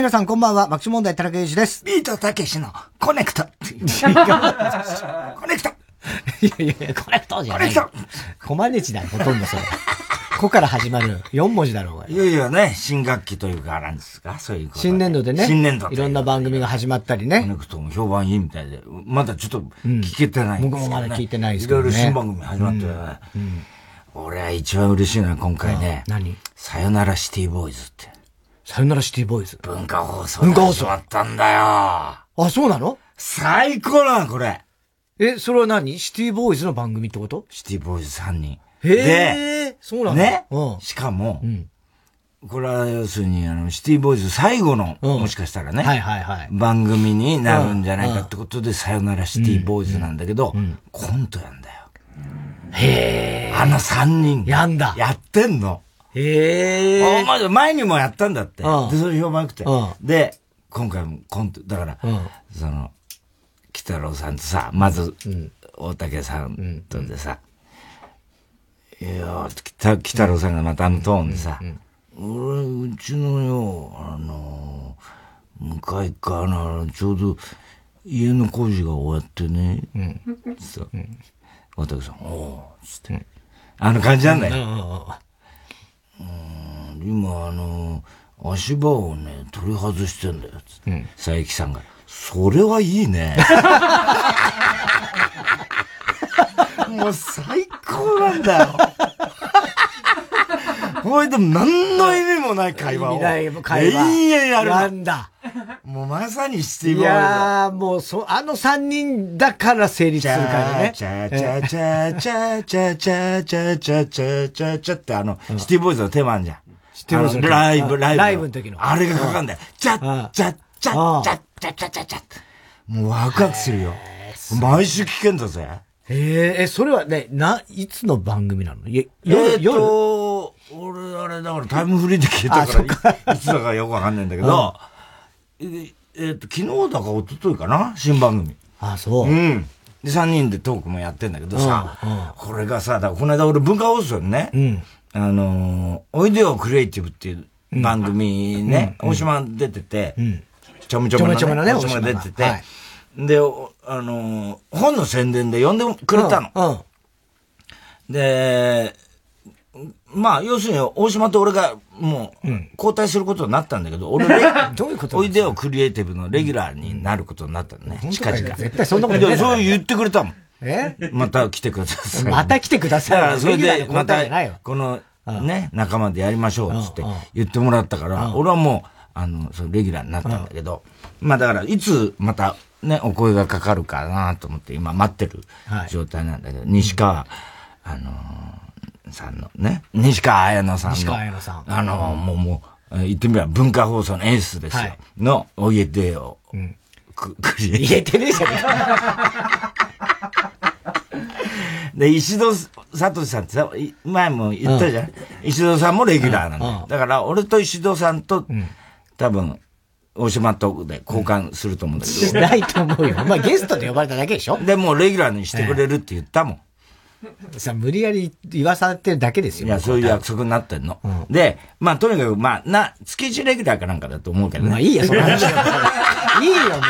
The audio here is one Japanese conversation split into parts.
皆さんこんばんは、爆笑問題田中裕二です。ビートたけしのコネクト。コネクト。いやいやコネクトじゃない。コネクト。コマネチだよ、ほとんどそれ。こから始まる4文字だろうが。いよいよね、新学期というか、なんですか？そういうこと。新年度でね。新年度。いろんな番組が始まったりね。コネクトも評判いいみたいで、まだちょっと聞けてないんですよ、ね僕もまだ聞いてないですけどね。いろいろ新番組始まってね。うんうん、俺は一番嬉しいのは今回ね。何？さよならシティボーイズって。さよならシティボーイズ。文化放送文化放送。始まったんだよ。あ、そうなの？最高なの、これ。え、それは何？シティボーイズの番組ってこと？シティボーイズ3人。へえ、そうなんだ。ね。しかも、これは要するに、あの、シティボーイズ最後の、もしかしたらね、はいはいはい。番組になるんじゃないかってことで、さよならシティボーイズなんだけど、コントやんだよ。へえ。あの3人。やんだ。やってんの。へえ。前にもやったんだって。で、それ評判良くて。で、今回もコント、だから、その、北郎さんとさ、まず、大竹さんとでさ、いや北、北郎さんがまたあのトーンでさ、俺、うちのよ、あの、向かい側の、ちょうど、家の工事が終わってね、うん、さ、大竹さん、おおつって、あの感じなんだよ。うん、今、あの、足場をね、取り外してんだよ、つって、佐伯さんが。それはいいね。もう最高なんだよ。ほいでも何の意味もない会話を。意味ない会話。永遠やる。なんだ。もうまさにシティボーイいやー、もうそ、あの三人だから成立するからね。チャチャチャチャチャチャチャチャチャチャチャってあの、シティボーイズのテーマあんじゃん。シティボーイズのライブ、ライブ。ライブの時の。あれがかかんだよ。チャッチャッチャッチャッチャッチャッチャッチャッもうワクワクするよ。毎週聞けんだぜ。ええ、それはね、な、いつの番組なのえ、夜、夜俺、あれ、だからタイムフリーで聞いたから、いつだかよくわかんないんだけど、えっと、昨日だか一昨日かな新番組。あ、そう。うん。で、3人でトークもやってんだけどさ、これがさ、だこの間俺文化放送にね、あの、おいでよクリエイティブっていう番組ね、大島出てて、ちょめちょめのね、大島出てて、で、あの、本の宣伝で呼んでくれたの。で、まあ、要するに、大島と俺が、もう、交代することになったんだけど、俺、どういうことおいでよクリエイティブのレギュラーになることになったのね。近々。絶対そんなことない。そう言ってくれたもん。え？また来てください。また来てください。だから、それで、また、この、ね、仲間でやりましょう、つって言ってもらったから、俺はもう、あの、そのレギュラーになったんだけど、まあだから、いつまた、ね、お声がかかるかなと思って今待ってる状態なんだけど、西川、あのさんのね、西川彩乃さんの。西川彩乃さん。あのもう、もう、言ってみれば文化放送のエースですよ。の、お家でよ。うん。く、くり言えてねえじゃん。で、石戸聡さんってさ、前も言ったじゃん。石戸さんもレギュラーなんだよ。だから、俺と石戸さんと、多分、大島とで交換すると思うんだけど。しないと思うよ。まあゲストで呼ばれただけでしょで、もうレギュラーにしてくれるって言ったもん。さ、無理やり言わされてるだけですよ。いや、そういう約束になってんの。で、まあとにかく、まあ、な、月1レギュラーかなんかだと思うけどね。まあいいや、その話 いいよ、もう。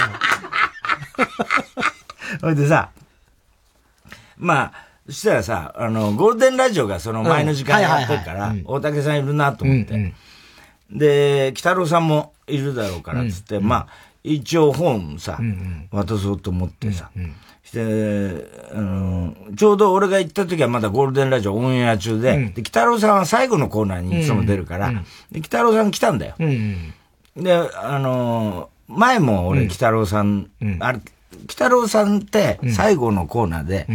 ほいでさ、まあ、そしたらさ、あの、ゴールデンラジオがその前の時間やってるから、大竹さんいるなと思って。で、北郎さんもいるだろうから、つって、まあ、一応本さ、渡そうと思ってさ、して、あの、ちょうど俺が行った時はまだゴールデンラジオオンエア中で、で、北郎さんは最後のコーナーにいつも出るから、で、北郎さん来たんだよ。で、あの、前も俺、北郎さん、あれ、北郎さんって最後のコーナーで、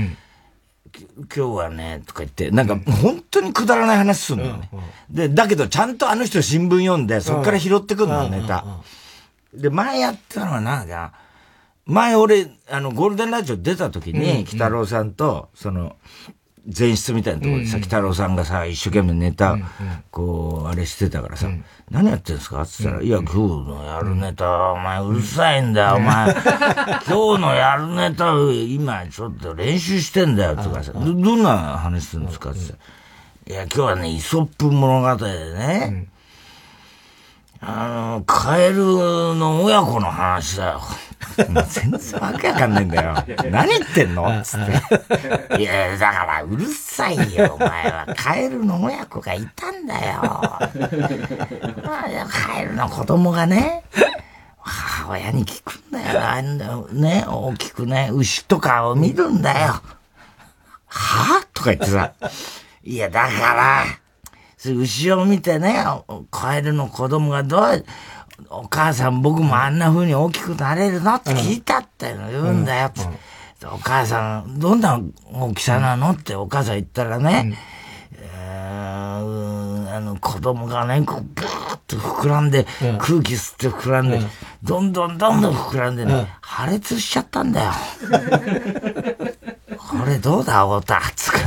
今日はね、とか言って、なんか本当にくだらない話するのよね。で、だけどちゃんとあの人新聞読んで、そっから拾ってくるの、ネタ。で、前やったのはなんか、前俺、あの、ゴールデンラジオ出た時に、北郎さんと、その、前室みたいなところでさ、北郎さんがさ、一生懸命ネタ、こう、あれしてたからさ、何やってんすか？って言ったら、いや、今日のやるネタ、お前うるさいんだよ、お前。今日のやるネタ、今ちょっと練習してんだよ、とかさ、ど、どんな話するんですか？って言ったら、いや、今日はね、イソップ物語でね、あの、カエルの親子の話だよ。全然わけわかんないんだよ。何言ってんの？つって。いや、だからうるさいよ、お前は。カエルの親子がいたんだよ。カエルの子供がね、母親に聞くんだよ。あんだよ。ね、大きくね、牛とかを見るんだよ。はとか言ってさ。いや、だから、牛を見てね、カエルの子供がどう、お母さん僕もあんな風に大きくなれるの？って聞いたって言うんだよって、うん、お母さん、どんな大きさなの？ってお母さん言ったらね、うんあの子供がね、こう、ブーッと膨らんで、うん、空気吸って膨らんで、うん、どんどんどんどん膨らんでね、うん、破裂しちゃったんだよ。これどうだ、太田？つか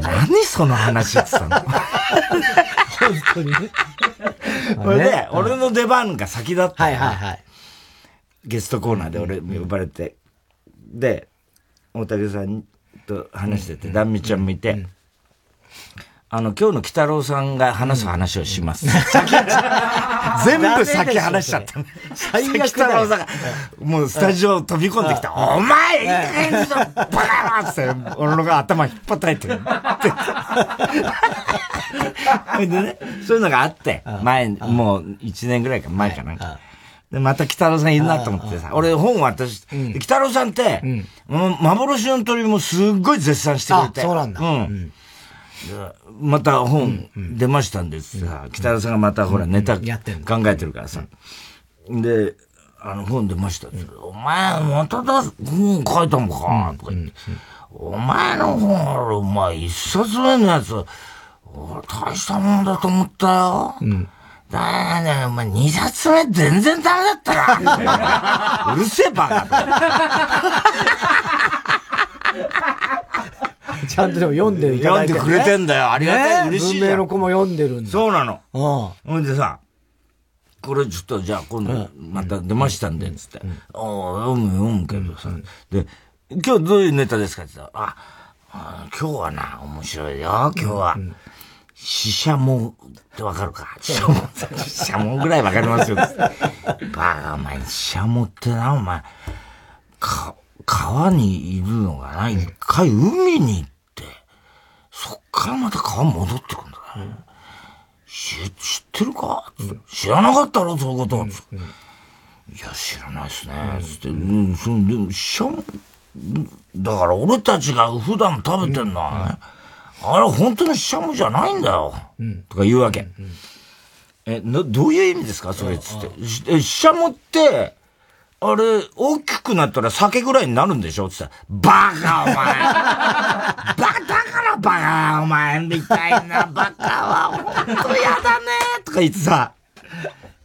何その話ってたの？本当にね。これで、俺の出番が先だった。はいはいはい。ゲストコーナーで俺呼ばれて。で、大竹さんと話してて、壇蜜ちゃんもいて、あの、今日の北郎さんが話す話をします。先、全部先話しちゃった。最悪北郎さんが、もうスタジオ飛び込んできた。お前いい加減にしろバカ野って、俺のが頭引っ叩いてる。でね、そういうのがあって、前、もう1年ぐらいか前かな。で、また北郎さんいるなと思ってさ、俺本渡し、北郎さんって、幻の鳥もすっごい絶賛してくれて。そうなんだ。うん。また本出ましたんですさ、北田さんがまたほらネタ考えてるからさ。で、あの本出ましたお前まただ本書いたのか？とか言って、お前の本お前一冊目のやつ、大したもんだと思ったよ。うん。だね、お前二冊目全然ダメだったな。うるせえバカ。ちゃんとでも読んでいただいて、ね、読んでくれてんだよ。ありがたい。嬉しい。文明の子も読んでるんだ。そうなの。うん。ほんでさ、これちょっとじゃあ今度また出ましたんで、つって。ああ、読む読むけどさ。で、今日どういうネタですかって言ったら、あ、今日はな、面白いよ、今日は。死者もってわかるか死者も、死者もぐらいわかりますよ。バカ、お前、死者もってな、お前、か、川にいるのがな、一回海に行って、そっからまた川戻ってくんだね。知知ってるか？知らなかったろ、そういうこと。いや、知らないっすね。つって、うん、その、でも、しゃも、だから俺たちが普段食べてんのはね、あれ本当にシャモじゃないんだよ。とか言うわけ。え、な、どういう意味ですか？それつって。え、シャモって、あれ、大きくなったら酒ぐらいになるんでしょ？って。言ったら、バカお前。バカバカお前みたいなバカはほんとやだねとか言ってさ、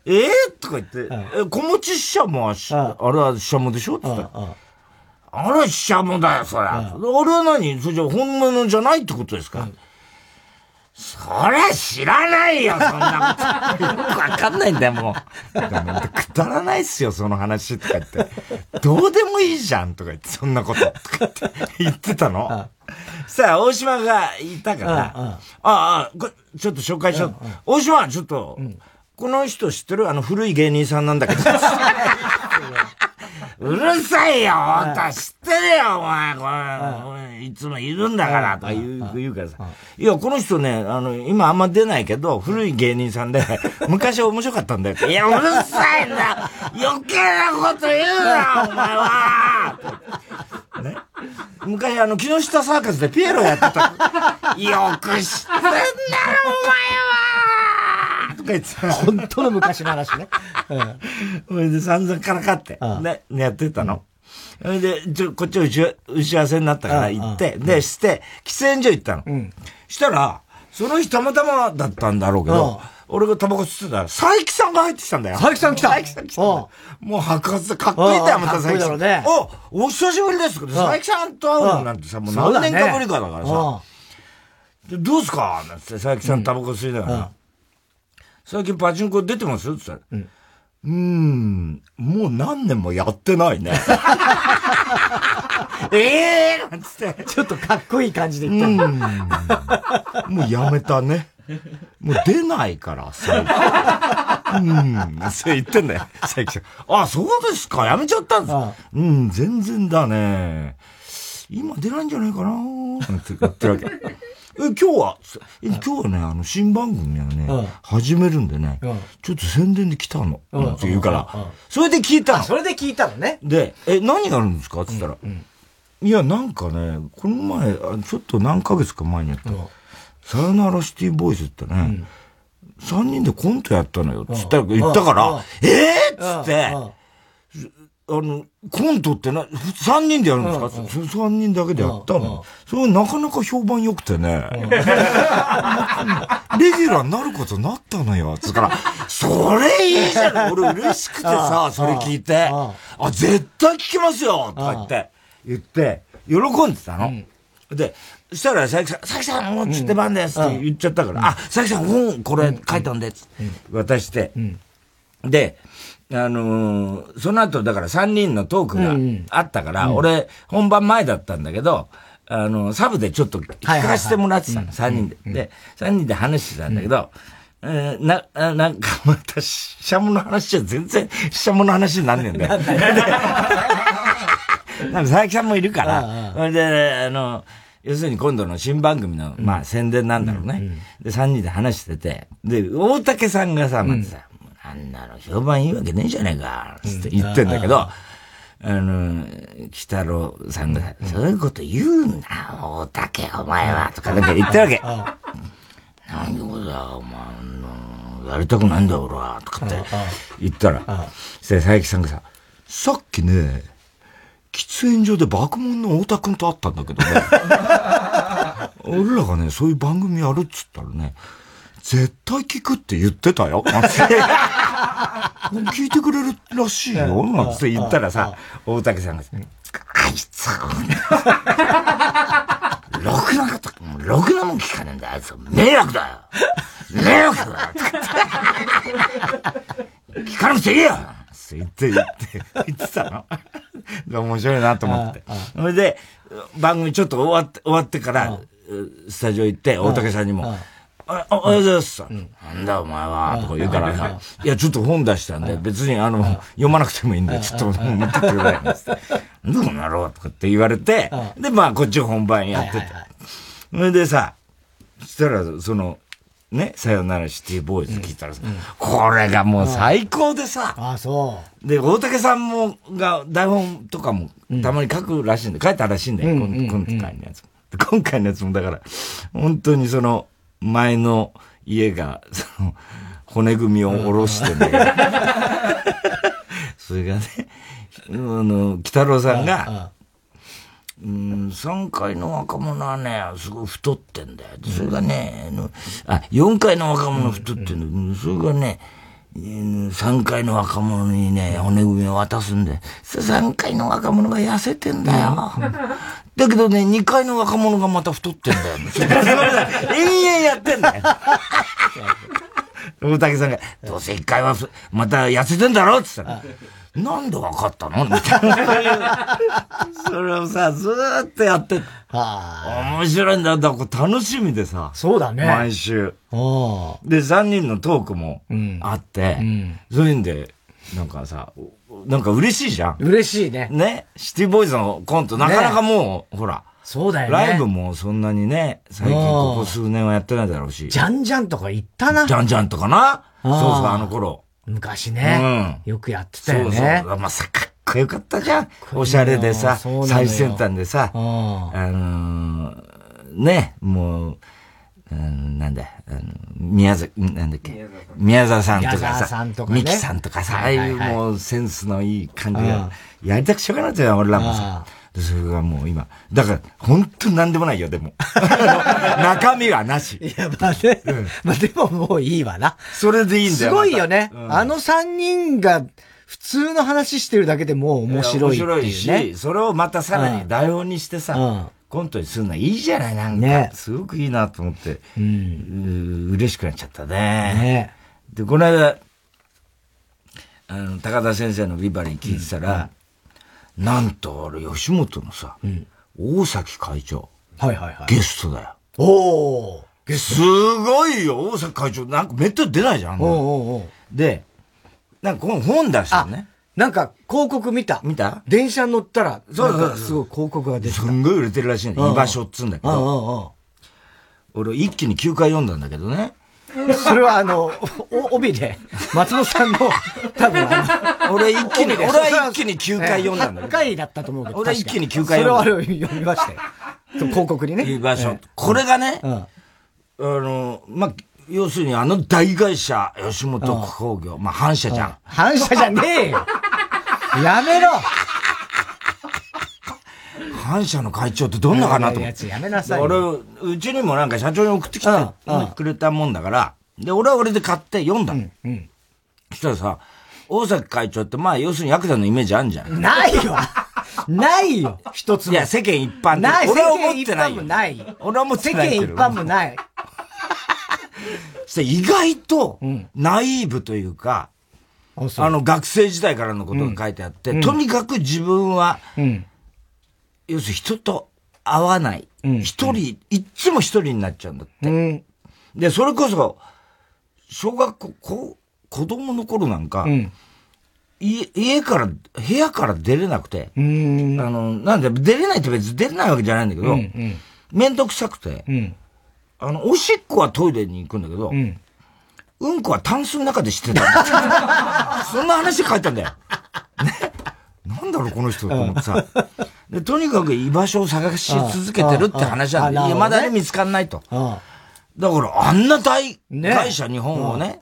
えー、とか言って、え、小持ししゃもあれはしゃもでしょ？って言ったら、あれはしゃもだよ、そりゃ。あれは何？それじゃ本物じゃないってことですか、そりゃ知らないよ、そんなこと。よ くわかんないんだよ、もう。くだらないっすよ、その話とか言って。どうでもいいじゃん、とか言って、そんなこと、とか言って言ってたの？さあ、大島がいたから、ああ、ちょっと紹介しよう。大島、ちょっと、この人知ってる？あの古い芸人さんなんだけど。うるさいよ本当知ってるよお前。これ、いつもいるんだからとか言う言うからさ。いや、この人ね、あの、今あんま出ないけど、古い芸人さんで、昔面白かったんだよ。いや、うるさいんだ。余計なこと言うなお前は。ね。昔あの、木下サーカスでピエロやってた。よく知ってんだろ、お前はとか言って本当の昔の話ね。うん。それで散々からかって、ね、やってたの。それで、ちょ、こっち打ち打ち合わせになったから行って、で、して、喫煙所行ったの。うん。したら、その日たまたまだったんだろうけど、俺がタバコ吸ってたら、佐伯さんが入ってきたんだよ。佐伯さん来た佐伯さん来た。もう白髪でかっこいいんだよ、また佐伯さん。ね、お、お久しぶりですけど、佐伯さんと会うのなんてさ、もう何年かぶりかだからさ。どうすかなんて佐伯さんタバコ吸いながら。最近パチンコ出てます？って言ったら、うん、ん、もう何年もやってないね。え えー、なんつって。ちょっとかっこいい感じで言った。うん。もうやめたね。もう出ないから、最近。うん、そう言ってんだよ、佐伯さん。あ、そうですか、やめちゃったんですか。うん、全然だね。今出ないんじゃないかなって言ってるわけ。え、今日は、今日はね、あの、新番組をね、うん、始めるんでね、うん、ちょっと宣伝で来たの。うん、って言うから、それで聞いたの。それで聞いたのね。で、え、何やるんですか？って言ったら、いや、なんかね、この前、ちょっと何ヶ月か前にやった、さよならシティボーイズってね、三、人でコントやったのよ、つったら、言ったから、ええー、っつって、あの、コントってな、三人でやるんですか？三、人だけでやったの。それなかなか評判良くてね。レギュラーになることになったのよ。つから、それいいじゃん。俺嬉しくてさ、それ聞いて。あ、絶対聞きますよ。とか言って、言って、喜んでたの。で、そしたら、佐々木さん、佐々木さん、もうつって番ですって言っちゃったから、あ、佐々木さん、本これ書いたんで、つ渡して、で、あのー、その後、だから3人のトークがあったから、うん、俺、本番前だったんだけど、あの、サブでちょっと聞かせてもらってたの、3人で。で、3人で話してたんだけど、うん、えー、な、なんかまた、ししゃもの話じゃ全然、ししゃもの話になんねえんだよ。なんか佐々木さんもいるから、それで、あの、要するに今度の新番組の、まあ宣伝なんだろうね。で、3人で話してて、で、大竹さんがさ、まずさ、あんなの評判いいわけねえじゃねえか、つって言ってんだけど、あの、北郎さんが、そういうこと言うな、大竹、お前は、とかなんか言ってるわけ。何でことだ、お前、やりたくないんだよ、俺は、とかって言ったら、そしたら佐伯さんがさ、さっきね、喫煙所で爆問の太田くんと会ったんだけどね。俺らがね、そういう番組やるっつったらね、絶対聞くって言ってたよ。聞いてくれるらしいよ。なんて言ったらさ、大竹さんが、あいつ、ろくなこと、ろくなもん聞かねえんだよ。あいつ、迷惑だよ。迷惑だよ。聞かなくていいよ言って、言って、言ってたの。面白いなと思って。それで、番組ちょっと終わって、終わってから、スタジオ行って、大竹さんにも、あ、おはようございます。なんだお前は、とか言うから。さ、いや、ちょっと本出したんで、別にあの、読まなくてもいいんで、ちょっと持ってってくれないんですって。どうなろうとかって言われて、で、まあ、こっち本番やってて。それでさ、そしたら、その、ね、さよならシティボーイズ聞いたらさ、これがもう最高でさ、あ、そう。で、大竹さんも、が、台本とかも、たまに書くらしいんで、書いたらしいんだよ、今回のやつ。今回のやつも、だから、本当にその、前の家が、その、骨組みを下ろしてね。それがね、あの、北郎さんが、うん、3階の若者はね、すごい太ってんだよ。それがね、あ、4階の若者太ってんだよ。それがね、3階の若者にね、骨組みを渡すんで、3階の若者が痩せてんだよ。だけどね、2階の若者がまた太ってんだよ。延々やってんだよ。大竹さんが、どうせ1階はまた痩せてんだろって言ったら、なんで分かったの？みたいな。それをさ、ずーっとやって、面白いんだよ。だから楽しみでさ。そうだね。毎週。で、3人のトークもあって、うん、そういうんで、なんかさ、なんか嬉しいじゃん。嬉しいね。ね？シティボーイズのコント、なかなかもう、ね、ほら。そうだよね。ライブもそんなにね、最近ここ数年はやってないだろうし。じゃんじゃんとか行ったな。じゃんじゃんとかな？そうそう、あの頃。昔ね。うん。よくやってたよね。そうそう。まあ、さ、かっこよかったじゃん。おしゃれでさ、最先端でさ、あのー、ね、もう、うん、なんだ、あの、宮崎、なんだっけ、宮沢さんとかさ、ミキさんとかさ、ああいうもうセンスのいい感じが、やりたくしょうがないんだよ、俺らもさ。それがもう今。だから、本当に何でもないよ、でも。中身はなし。いや、まあね。うん、まあでももういいわな。それでいいんだよ。すごいよね。うん、あの三人が、普通の話してるだけでもう面白いっていう、ね。面白いし、それをまたさらに台本にしてさ、うん、コントにするのはいいじゃない、なんか。ね、すごくいいなと思って、うん、う嬉しくなっちゃったね。ねで、この間、あの、高田先生のビバリー聞いてたら、なんと、あれ、吉本のさ、うん、大崎会長。はいはいはい。ゲストだよ。おおすごいよ、大崎会長。なんかめったに出ないじゃん。おうおうおうで、なんかこの本出したね。なんか広告見た。見た？電車乗ったら、そうそうそう。すごい広告が出てすんごい売れてるらしいんだ居場所っつうんだけど。俺一気に9回読んだんだけどね。それはあの、お、帯で、松本さんの、多分あの、俺一気に、俺は一気に9回読んだんだけど。8回だったと思うけど。俺一気に9回読んだ。それは読みましたよ。広告にね。居場所。これがね、あの、まあ、要するにあの大会社、吉本工業、まあ反社じゃん。反社じゃねえよやめろ反社の会長ってどんなかなと思って。やめなさい。俺、うちにもなんか社長に送ってきてくれたもんだから、で、俺は俺で買って読んだ。うん。うん、そしたらさ、大崎会長ってまあ要するにヤクザのイメージあるんじゃん。ないよないよ一つも。いや、世間一般ない。俺は思ってないよ。ない。俺は思ってない。世間一般もない。そ意外と、ナイーブというか、うん、あの、学生時代からのことが書いてあって、うん、とにかく自分は、うん、要するに人と会わない。一、人、いっつも一人になっちゃうんだって。で、それこそ、小学校、こ子供の頃なんか、家、家から、部屋から出れなくて、あの、なんで、出れないって別に出れないわけじゃないんだけど、めんどくさくて、あの、おしっこはトイレに行くんだけど、うん、うんこはタンスの中でしてた そんな話書いたんだよ。ね。なんだろう、この人と思ってさ。で、とにかく居場所を探し続けてるって話なんだ。いや、まだに見つかんないと。だから、あんな大会社、日本をね、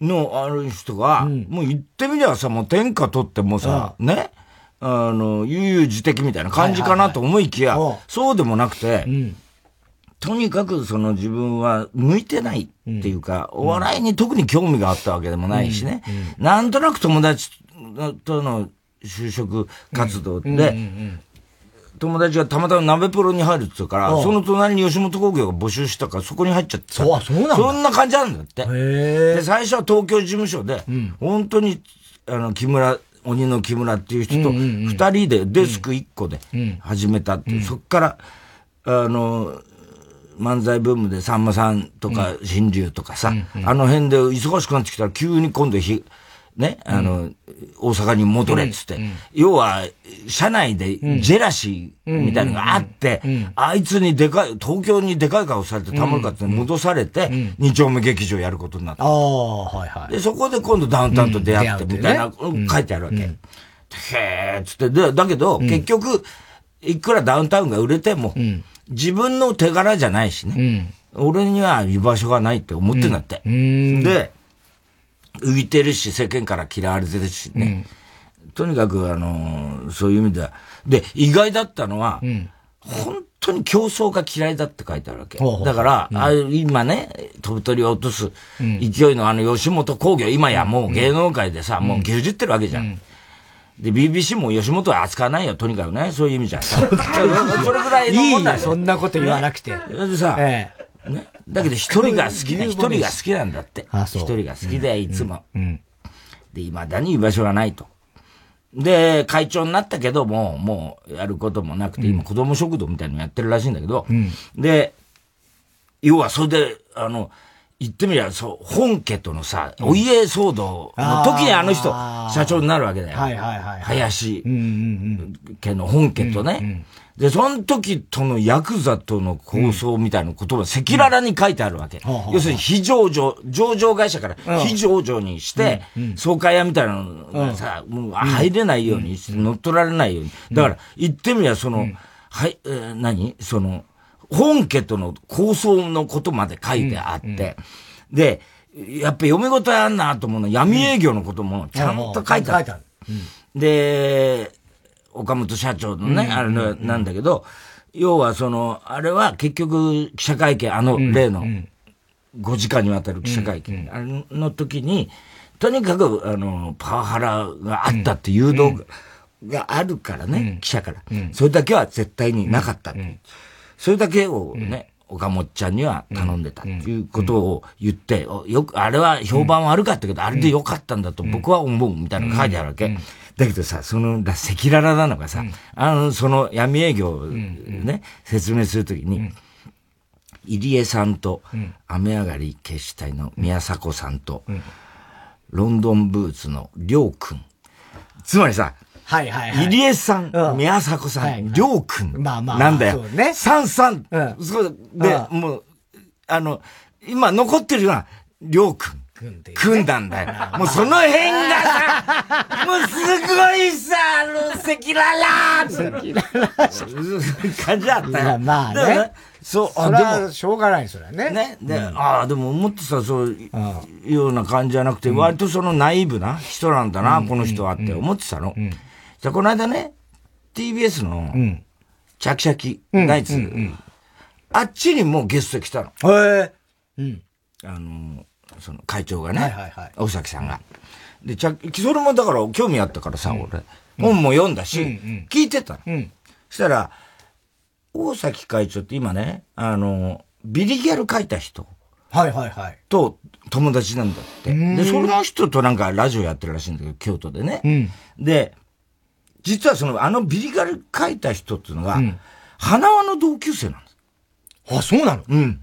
のある人が、もう言ってみりゃさ、もう天下取ってもさ、ね、あの、悠々自適みたいな感じかなと思いきや、そうでもなくて、とにかくその自分は向いてないっていうか、お笑いに特に興味があったわけでもないしね、なんとなく友達との就職活動で、友達がたまたま鍋プロに入るって言うから、その隣に吉本興業が募集したからそこに入っちゃってそう、そうなんだ。そんな感じなんだって。で、最初は東京事務所で、本当に、あの、木村、鬼の木村っていう人と二人でデスク一個で始めたって、そっから、あの、漫才ブームでさんまさんとか新竜とかさ、うんうん、あの辺で忙しくなってきたら急に今度ひ、ね、あの、うん、大阪に戻れっつって、要は、社内でジェラシーみたいなのがあって、あいつにでかい、東京にでかい顔されてたまるかって戻されて、二丁目劇場やることになった。はいはい。で、そこで今度ダウンタウンと出会ってみたいな、書いてあるわけ。へえつって、で、だけど、結局、いくらダウンタウンが売れても、自分の手柄じゃないしね。うん、俺には居場所がないって思ってんだって。うん、で、浮いてるし、世間から嫌われてるしね。うん、とにかく、あのー、そういう意味では。で、意外だったのは、本当に競争が嫌いだって書いてあるわけ。だから、あ今ね、飛ぶ鳥を落とす勢いのあの吉本工業、今やもう芸能界でさ、もう牛耳ってるわけじゃん。で、BBC も吉本は扱わないよ、とにかくね。そういう意味じゃ。それぐらいのいいそんなこと言わなくて。でさ、ええ、ね。だけど一人が好きな、一人が好きなんだって。一人が好きで、いつも。うん、で、未だに居場所がないと。で、会長になったけども、もうやることもなくて、今子供食堂みたいなのやってるらしいんだけど、うん、で、要はそれで、あの、言ってみりゃ、そう、本家とのさ、お家騒動の時にあの人、社長になるわけだよ。はいはいはい。林家の本家とね。で、その時とのヤクザとの構想みたいなことは赤裸々に書いてあるわけ。要するに非上場、上場会社から非上場にして、総会屋みたいなのがさ、もう入れないようにして、乗っ取られないように。だから、言ってみりゃ、その、はい、え何？その、本家との構想のことまで書いてあって、うん、で、やっぱ読み応えあんなと思うの。は闇営業のこともちゃんと書いてある。で、岡本社長のね、あれなんだけど、要はその、あれは結局記者会見、あの例の5時間にわたる記者会見、あの時に、とにかく、あの、パワハラがあったっていう動画があるからね、記者から。それだけは絶対になかった。それだけをね、岡本ちゃんには頼んでたっていうことを言って、よく、あれは評判悪かったけど、あれでよかったんだと僕は思うみたいなの書いてあるわけ。だけどさ、その、赤裸々なのがさ、あの、その闇営業ね、説明するときに、入江さんと、雨上がり決死隊の宮迫さんと、ロンドンブーツのりょうくん。つまりさ、はいはいはい。入江さん、宮迫さん、りょうくん。まあまあ。なんだよ。そうね。さんさん。うん。そうで、もう、あの、今残ってるのは、りょうくん。組んだんだよ。もうその辺がさ、もうすごいさ、あの、赤裸々赤裸々感じだったよ。まあね。そう、あ、でも。しょうがない、それはね。ね。で、ああ、でも思ってた、そういうような感じじゃなくて、割とそのナイーブな人なんだな、この人はって思ってたの。じゃこの間ね、TBS の、チャキチャキ、ナイツ、あっちにもゲスト来たの。へえ。うん。あの、その会長がね、はいはいはい、大崎さんが。で、ちゃ、それもだから興味あったからさ、俺、本も読んだし、聞いてたの。そしたら、大崎会長って今ね、あの、ビリギャル書いた人。はいはいはい。と友達なんだって。で、その人となんかラジオやってるらしいんだけど、京都でね。うん、で、実はその、あのビリギャル書いた人っていうのが、うん、花輪の同級生なんです。あ、そうなの？うん。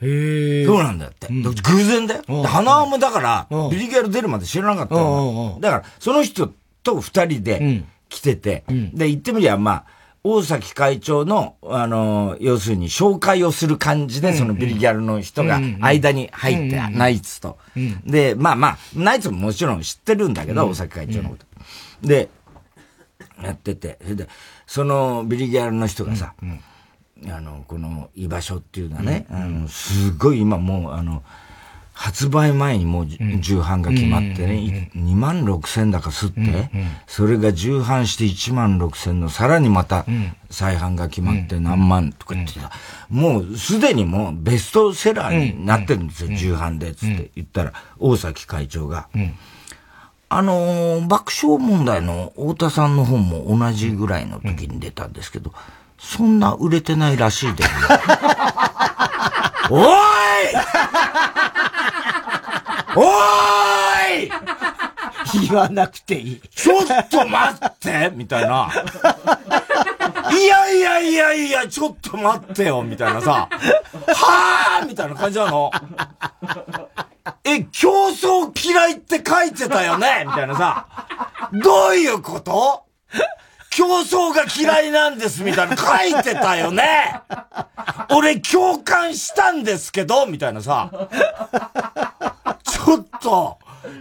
へえ。そうなんだよって。うん、偶然だよ。花輪もだから、ビリギャル出るまで知らなかったの。だから、その人と二人で来てて、うん、で、言ってみりゃ、まあ、大崎会長の、あの、要するに紹介をする感じで、そのビリギャルの人が間に入って、ナイツと。で、まあまあ、ナイツももちろん知ってるんだけど、大崎会長のこと。で、やってて、それで、そのビリギャルの人がさ、あの、この居場所っていうのはね、あの、すごい今もう、あの、発売前にもう重版が決まってね、2万6千だかすって、それが重版して1万6千の、さらにまた再販が決まって何万とか言ってた。もうすでにもうベストセラーになってるんですよ、重版で、つって言ったら、大崎会長が。あの爆笑問題の太田さんの本も同じぐらいの時に出たんですけど、そんな売れてないらしいで、ね。おいおーい言わなくていい。ちょっと待ってみたいな。いやいやいやいや、ちょっと待ってよみたいなさ。はぁみたいな感じなの。え、競争嫌いって書いてたよね？みたいなさ。どういうこと？競争が嫌いなんですみたいな書いてたよね俺共感したんですけどみたいなさ。ちょっと、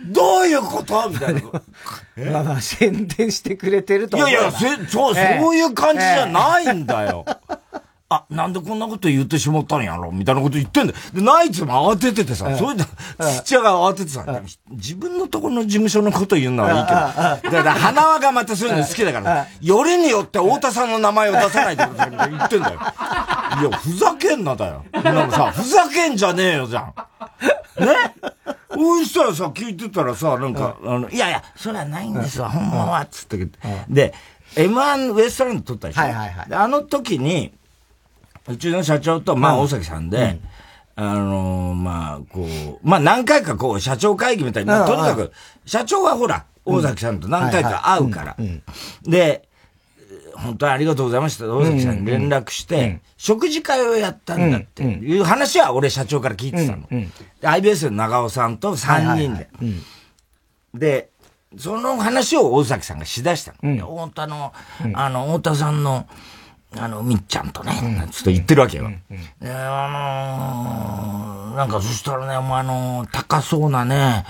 どういうこと？みたいな。まあまあ、宣伝してくれてると思う。いやいや、せ、そう、そういう感じじゃないんだよ。あ、なんでこんなこと言ってしまったんやろみたいなこと言ってんだよ。で、ナイツも慌てててさ、それで、土屋が慌ててさ、自分のところの事務所のこと言うのはいいけど、だから花輪がまたそういうの好きだから、よりによって太田さんの名前を出さないでください言ってんだよ。いや、ふざけんなだよ。なんかさ、ふざけんじゃねえよじゃん。ね？そしたらさ、聞いてたらさ、なんか、あの、いやいや、それはないんですわ、ほんまは、つって。で、M1 ウエストランド撮ったでしょ？はいはいはい。あの時に、うちの社長と、まあ、大崎さんで、うん、あのー、まあ、こう、まあ、何回かこう、社長会議みたいな、とにかく、社長はほら、大崎さんと何回か会うから。で、本当にありがとうございました。大崎さんに連絡して、食事会をやったんだっていう話は俺社長から聞いてたの。IBS の長尾さんと3人で。で、その話を大崎さんがしだしたの。太田の、あの、太田さんの、あの、みっちゃんとね、ちょっと言ってるわけよ。うん。で、あのー、なんかそしたらね、お前あのー、高そうなね、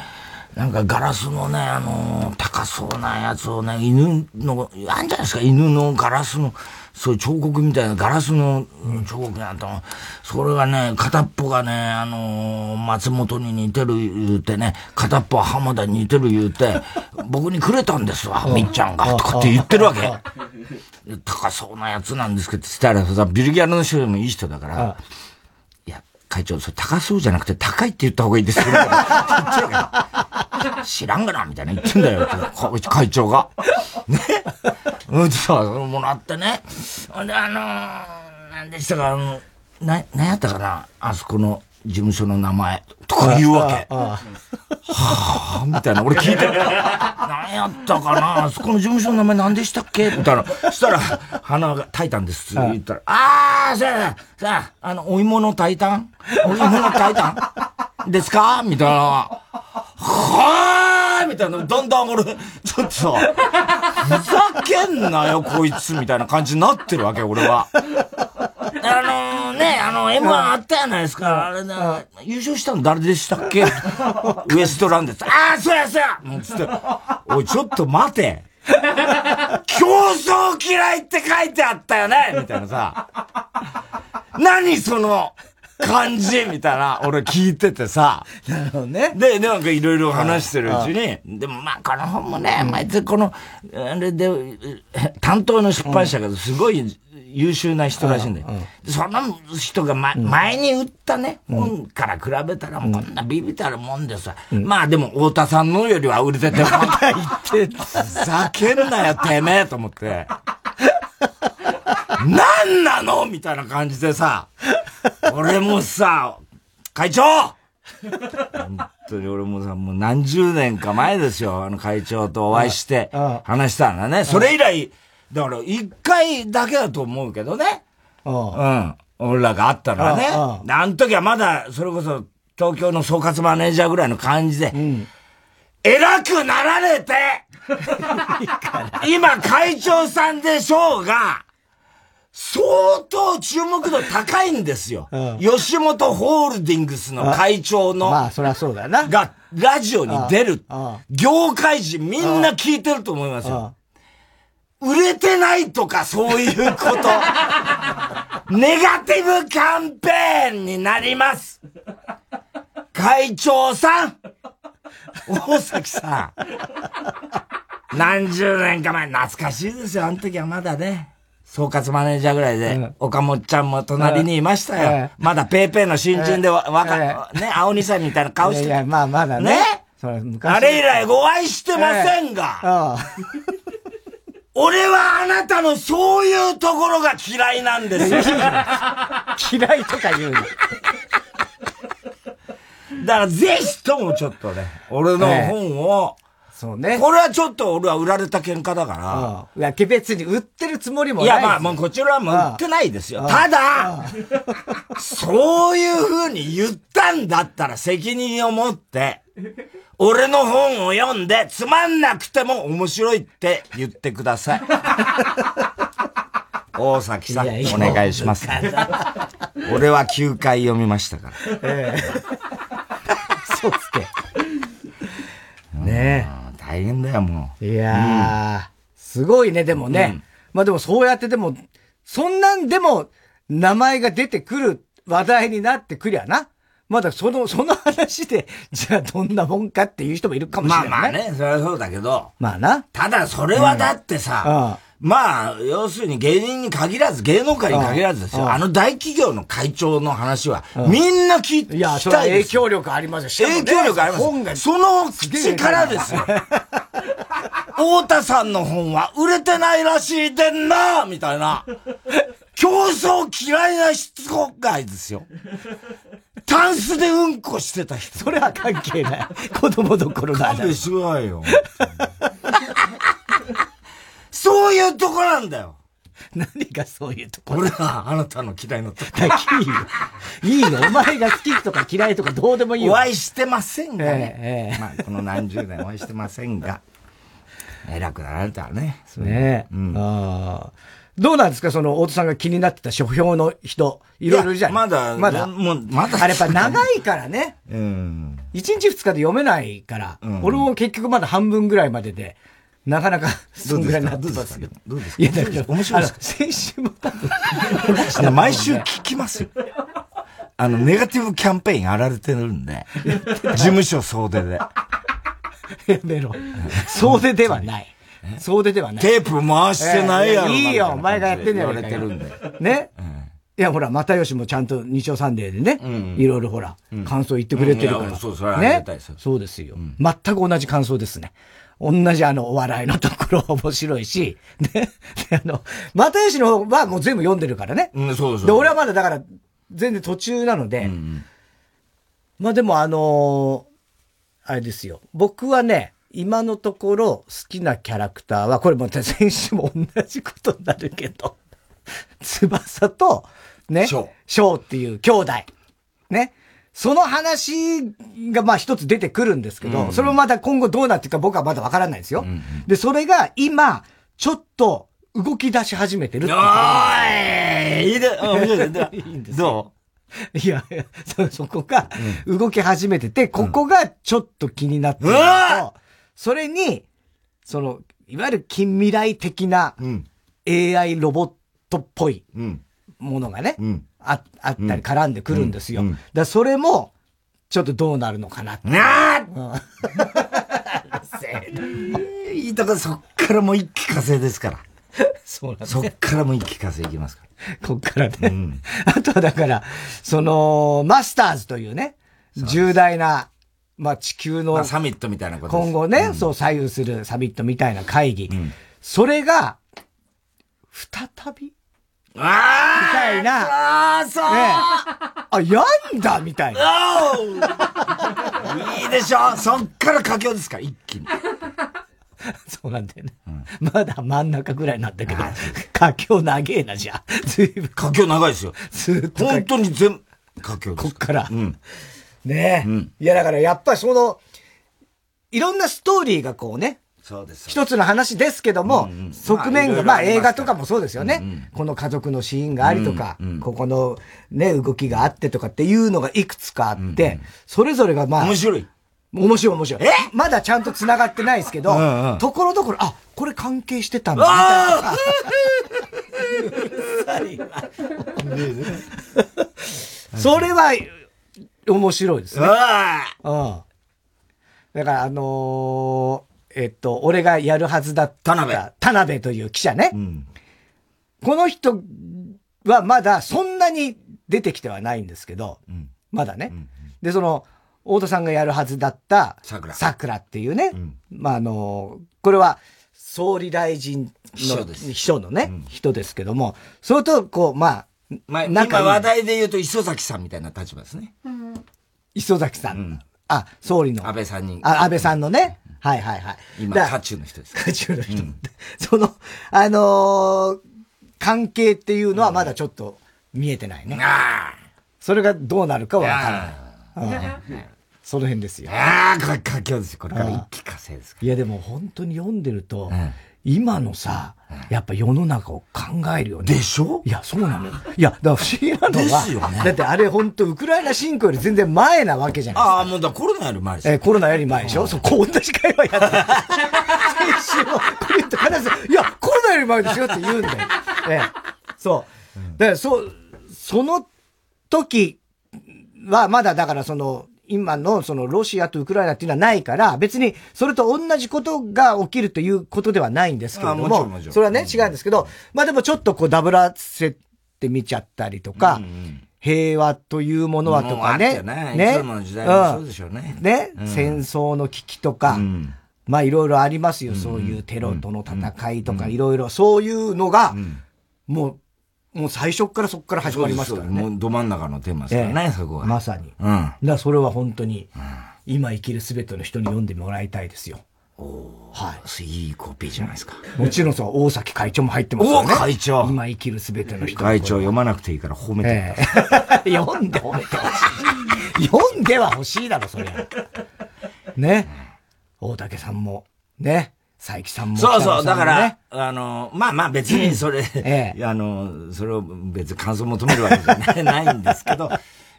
なんかガラスのね、あのー、高そうなやつをね、犬の、あんじゃないですか、犬のガラスの、そういう彫刻みたいなガラスの彫刻やったの。それがね、片っぽがね、あのー、松本に似てる言うてね、片っぽは浜田に似てる言うて、僕にくれたんですわ、みっちゃんが、とかって言ってるわけ。高そうなやつなんですけど、したらさ、ビルギャルの人でもいい人だから、いや、会長、それ高そうじゃなくて高いって言った方がいいですよ。知らんがな、みたいな言ってんだよ、会長が。ね。うん、さ、もらってね。ほんで、あのー、なんでしたか、あの、な、なんやったかな、あそこの事務所の名前、とか言うわけ。はあ、みたいな。俺聞いて、何やったかなあそこの事務所の名前何でしたっけ？みたいな。そしたら、花がタイタンですって言ったら、ああ、さあ、さあ、あの、お芋のタイタンお芋のタイタンですか？みたいな。ははーみたいな、だんだん俺、ちょっと。さ、ふざけんなよ、こいつ、みたいな感じになってるわけ、俺は。あのー、ね、あの、M1 あったじゃないですか。あれな、優勝したの誰でしたっけ？ウエストランドです。ああ、そうや、そうや。つって、おい、ちょっと待て。競争嫌いって書いてあったよねみたいなさ。何その、感じみたいな、俺聞いててさ。なるほどね。で、なんかいろいろ話してるうちに、でもまあこの本もね、まあ、この、あれで、担当の出版社がすごい優秀な人らしいんだよ。その人が、ま、前に売ったね、本から比べたらこんなビビたるもんでさ、まあでも太田さんのよりは売れてて、まだ言って、ふざけんなよ、てめえと思って。何なの？みたいな感じでさ、俺もさ、会長本当に俺もさ、もう何十年か前ですよ。あの会長とお会いして話したんだね。それ以来、だから一回だけだと思うけどね。うん。俺らがあったのはね。あの時はまだ、それこそ東京の総括マネージャーぐらいの感じで、うん、偉くなられて、今会長さんでしょうが、相当注目度高いんですよ。うん、吉本ホールディングスの会長の。まあ、そりゃそうだな。が、ラジオに出る。業界人みんな聞いてると思いますよ。売れてないとかそういうこと。ネガティブキャンペーンになります。会長さん大崎さん 何十年か前、懐かしいですよ。あの時はまだね。総括マネージャーぐらいで、うん、岡本ちゃんも隣にいましたよ。うん、まだペーペーの新人でわ、わか、ね、青二さんみたいな顔して。いや、まあまだね。ね？あれ以来お会いしてませんが。俺はあなたのそういうところが嫌いなんですよ。嫌いとか言うの。だからぜひともちょっとね、俺の本を、そうね。これはちょっと俺は売られた喧嘩だから。いや、別に売ってるつもりもない。いや、まあ、もうこちらはもう売ってないですよ。ただ、そういう風に言ったんだったら責任を持って、俺の本を読んで、つまんなくても面白いって言ってください。大崎さん、お願いします。俺は9回読みましたから。ええ、そうっすけ。ねえ。大変だよ、もう。いやー、うん、すごいね、でもね。うん、まあでもそうやってでも、そんなんでも名前が出てくる話題になってくりゃな。まだその、その話で、じゃあどんなもんかっていう人もいるかもしれない、ね。まあまあね、それはそうだけど。まあな。ただそれはだってさ、うん、まあ、要するに芸人に限らず、芸能界に限らずですよ。あの大企業の会長の話は、みんな聞いていや、そ影響力ありますよ。影響力あります。その口からですよ。太田さんの本は売れてないらしいでんなみたいな。競争嫌いな人がいですよ。タンスでうんこしてた人。それは関係ない。子供の頃だ。勘弁しろよ。そういうとこなんだよ。何がそういうとこ？俺はあなたの嫌いなとこ。いいよ。いいの？お前が好きとか嫌いとかどうでもいいよ。お会いしてませんがね。ええまあ、この何十年お会いしてませんが。偉くなられたらね。ねえ。うん、ああ。どうなんですか？その、大戸さんが気になってた書評の人。いろいろじゃん。まだ、まだ、もう、まだ。あれやっぱ長いからね。うん。一日二日で読めないから、うん、俺も結局まだ半分ぐらいまでで、なかなか、そんぐらいになってますけど。どうですか？いや、だから、面白いです先週も多分。毎週聞きますよ。あの、ネガティブキャンペーンやられてるんで、事務所総出で。やめろ。総出ではない。総出ではない。テープ回してないやろ。いいよ、お前がやってんねや。言われてるんで。ね？いや、ほら、又吉もちゃんと日曜サンデーでね、いろいろほら、感想言ってくれてるから。そう、それはありがたいですそうですよ。全く同じ感想ですね。同じあの、お笑いのところ面白いし、ね。あの、又吉の方はもう全部読んでるからね。うん、そうそう。で、俺はまだだから、全然途中なので、まあでもあのあれですよ。僕はね、今のところ好きなキャラクターは、これも先週も同じことになるけど、翼と、ね、翔。翔っていう兄弟。ね。その話がまあ一つ出てくるんですけど、うん。それもまた今後どうなっていくか僕はまだわからないですよ。うんうん、で、それが今、ちょっと動き出し始めてるっておーい。いいで、いいんですどういやそ、そこが動き始めてて、ここがちょっと気になってると、うん、それに、その、いわゆる近未来的な AI ロボットっぽいものがね、うん、ああったり絡んでくるんですよ。だそれも、ちょっとどうなるのかなって。なあ、いいとこ、そっからもう一気火星ですから。そうなんですそっからもう一気火星いきますから。こっからね。うん、あとはだから、その、マスターズというね、重大な、まあ地球の、まあ、サミットみたいなこと今後ね、うん、そう左右するサミットみたいな会議。うん、それが、再びあみたいな。そうそう、ね、あ、やんだみたいな。いいでしょそっから佳境ですか一気に。そうなんだよね。うん、まだ真ん中ぐらいなんだけど、佳境長えな、じゃあ。ずいぶん。佳境長いですよ。ずっと。本当に全、佳境こっから。うん、ねえ、うん。いや、だからやっぱりその、いろんなストーリーがこうね、そうです。一つの話ですけども、うんうん、側面が、まあ、映画とかもそうですよね、うんうん。この家族のシーンがありとか、うんうん、ここのね、動きがあってとかっていうのがいくつかあって、うんうん、それぞれがまあ、面白い。面白い面白い。え？まだちゃんと繋がってないですけど、うんうん、ところどころ、あ、これ関係してたんだ、みたいな。それは、面白いですね。うん。だからあのーえっと、俺がやるはずだった。田辺。田辺という記者ね。うん、この人はまだそんなに出てきてはないんですけど、うん、まだね、うん、で、その、太田さんがやるはずだった、桜。桜っていうね、まあ、あの、これは、総理大臣の秘書のね、人ですけども、それと、こう、まあ、まあ、今話題で言うと磯崎さんみたいな立場ですね。磯崎さん。あ、総理の。安倍さんに。あ、安倍さんのね。はいはいはい。今、渦中の人です。渦中の人、うん、その、あのー、関係っていうのはまだちょっと見えてないね。あそれがどうなるかはわからない。その辺ですよ。ああ、これ佳境ですよ。これから一気火星ですいやでも本当に読んでると、今のさ、やっぱ世の中を考えるよね。でしょ？いや、そうなのよ。いや、だから不思議なのは、ね、だってあれ本当ウクライナ侵攻より全然前なわけじゃないですか。ああ、もうだコロナより前ですえー、コロナより前でしょ？そう、こんな司会はやって先週も、これ言って必ず、いや、コロナより前ですよって言うんだよ。えー、そう。だから、そう、その時は、まだだからその、今のそのロシアとウクライナっていうのはないから、別にそれと同じことが起きるということではないんですけれども、もそれはね、違うんですけど、まあでもちょっとこうダブらせてみちゃったりとか、平和というものはとかね。ね。ね。の時代もそうでしょうね。ね、戦争の危機とか、まあいろいろありますよ。そういうテロとの戦いとか、いろいろ、そういうのが、もうもう最初からそこから始まりますからね。もうど真ん中のテーマですからね、ええ、そこは。まさに。うん。だからそれは本当に、今生きるすべての人に読んでもらいたいですよ。おはい。いいコピーじゃないですか。もちろんさ、大崎会長も入ってますよね。会長今生きるすべての人。会長読まなくていいから褒めて、ええ、読んで褒めてほしい。読んでは欲しいだろ、そりゃ。ね。大竹さんも、ね。佐伯さんも、そうそう、だから、あの、まあまあ別にそれ、ええ、あの、それを別に感想求めるわけじゃない ないんですけど、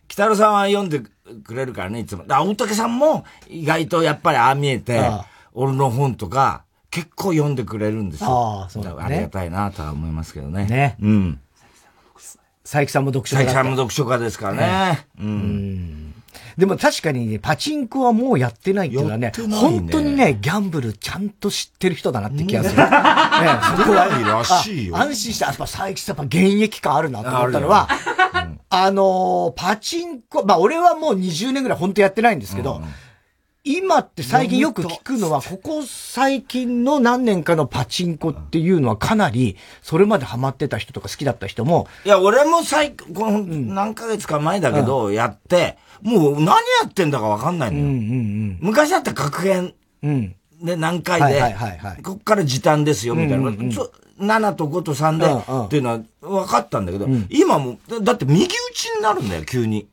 北野さんは読んでくれるからね、いつも。大竹さんも意外とやっぱりああ見えて、ああ俺の本とか結構読んでくれるんですよ。ああ、そうだ、ね、ありがたいなとは思いますけどね。ね。うん。佐伯さんも読書家佐伯さんも読書家ですからね。うん。うんでも確かにね、パチンコはもうやってないっていうのはね、ね。本当にね、ギャンブルちゃんと知ってる人だなって気がする。ね、そこは、安心して、やっぱ佐伯さんやっぱ現役感あるなと思ったのは、あ,、うん、あのー、パチンコ、まあ俺はもう20年ぐらい本当やってないんですけど、うん今って最近よく聞くのは、ここ最近の何年かのパチンコっていうのはかなり、それまでハマってた人とか好きだった人も。いや、俺も最、この何ヶ月か前だけど、やって、もう何やってんだかわかんないのよ。うんうんうん、昔だったら格言。うん。で、何回で、はいはいはいはい、こっから時短ですよ、みたいな。うんうんうん、7と5と3で、っていうのは分かったんだけど、うん、今も、だって右打ちになるんだよ、急に。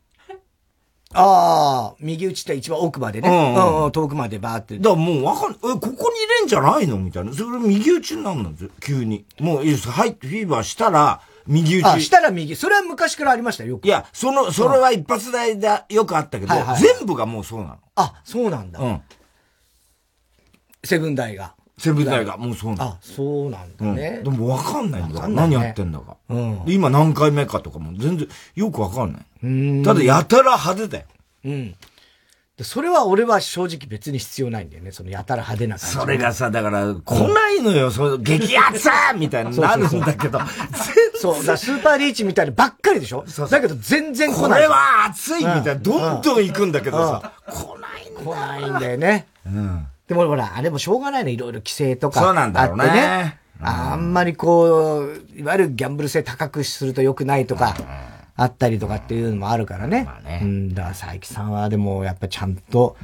ああ、右打ちって一番奥までね。うんうん、遠くまでバーって。だからもうわかん、え、ここに入れんじゃないの？みたいな。それ右打ちになるんですよ、急に。もういいです。入ってフィーバーしたら、右打ち。あ、したら右。それは昔からありましたよ、いや、その、それは一発台でよくあったけど、はいはい、全部がもうそうなの。あ、そうなんだ。うん。セブン台が。セブン台が、もうそうなの。あ、そうなんだね。うん、でもわかんないんだよ。何やってんだか。うん。今何回目かとかも全然よくわかんない。うん。ただやたら派手だよ。うん。で、それは俺は正直別に必要ないんだよね。そのやたら派手な感じ。それがさ、だから、来ないのよ、その、激アツみたいになるんだけど。そう、だスーパーリーチみたいにばっかりでしょ？そうだけど全然来ない。これは熱いみたいな、どんどん行くんだけどさ、来ないんだよ。来ないんだよね。うん。でもほら、あれもしょうがないの、いろいろ規制とか。そうなんだろうね。ねあんまりこう、いわゆるギャンブル性高くすると良くないとか。あったりとかっていうのもあるからね。まあね。うん、だから佐伯さんはでもやっぱちゃんと、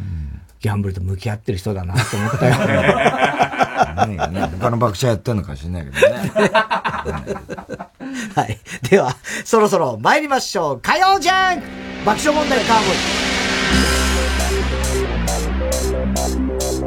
ギャンブルと向き合ってる人だなと思ったよ。何がね、他の爆笑やってるのかもしれないけどね。はい。では、そろそろ参りましょう。火曜じゃん爆笑問題カーボイ。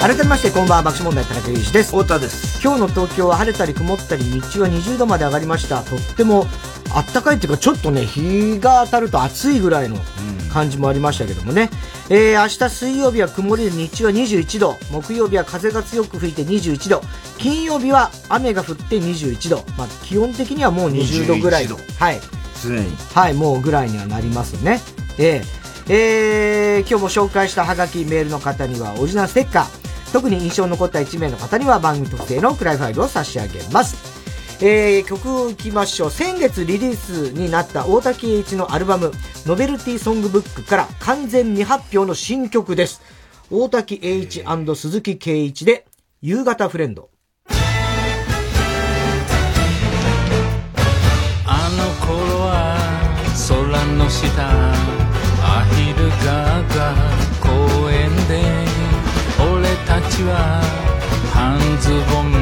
改めましてこんばんは爆笑問題田中裕二です。太田です。今日の東京は晴れたり曇ったり日中は20度まで上がりました。とってもあったかいっていうかちょっとね日が当たると暑いぐらいの感じもありましたけどもね、うん、えー、明日水曜日は曇りで日中は21度。木曜日は風が強く吹いて21度。金曜日は雨が降って21度、まあ、基本的にはもう20度ぐらい。のはい。常に。はいもうぐらいにはなりますね。えー、えー、今日も紹介したハガキメールの方にはオリジナルステッカー特に印象に残った1名の方には番組特製のクライファイルを差し上げます。えー、曲をいきましょう。先月リリースになった大滝栄一のアルバム、ノベルティソングブックから完全未発表の新曲です。大滝栄一鈴木圭一で、夕方フレンド。あの頃は空の下アヒルガーが公園でたちは半ズボン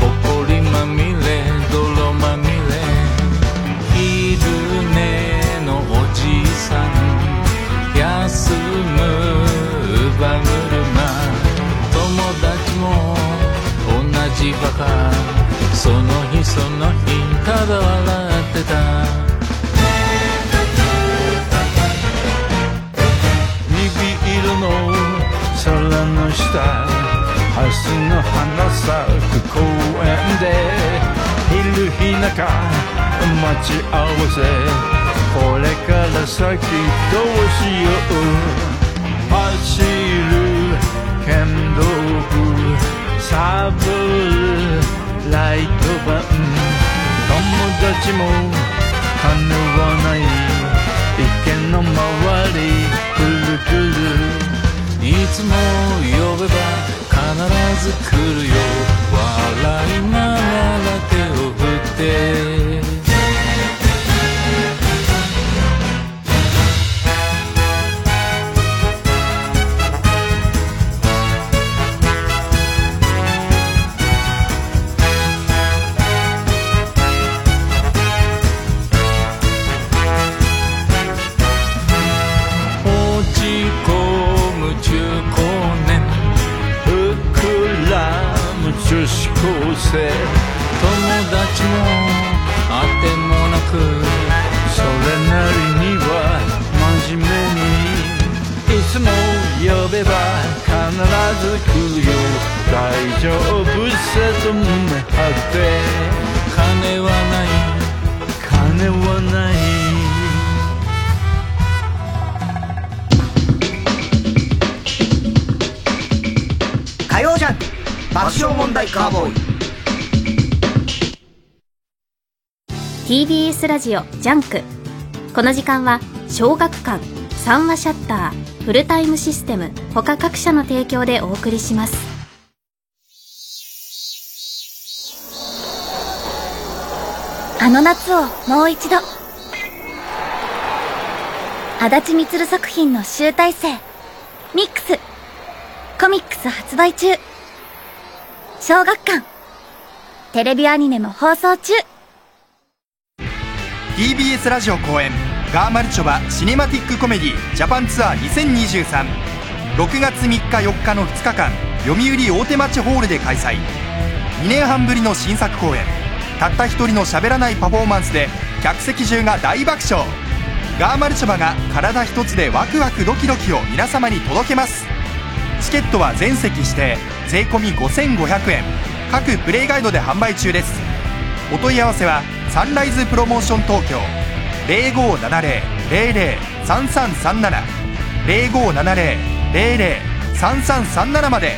ほこりまみれ泥まみれ昼寝のおじさん。休む馬車友達も同じバカ。その日その日ただ笑ってた。空の下ハスの花咲く公園で昼日中待ち合わせこれから先どうしよう。走る剣道部サブライト版。友達も叶わない。池の周りくるくる。いつも呼べば必ず来るよ。笑いながら手を振って。必ず来るよ大丈夫さと胸張って金はない金はない火曜ジャンク爆笑問題カーボーイ。TBS ラジオジャンク。この時間は小学館。三話シャッターフルタイムシステム他各社の提供でお送りしますあの夏をもう一度。足立みつる作品の集大成。ミックス。コミックス発売中。小学館。テレビアニメも放送中。TBS ラジオ公演ガーマルチョバシネマティックコメディジャパンツアー20236月3日4日の2日間読売大手町ホールで開催。2年半ぶりの新作公演。たった一人の喋らないパフォーマンスで客席中が大爆笑。ガーマルチョバが体一つでワクワクドキドキを皆様に届けます。チケットは全席指定。税込5500円。各プレイガイドで販売中です。お問い合わせはサンライズプロモーション東京。0570-003337 0570-003337まで。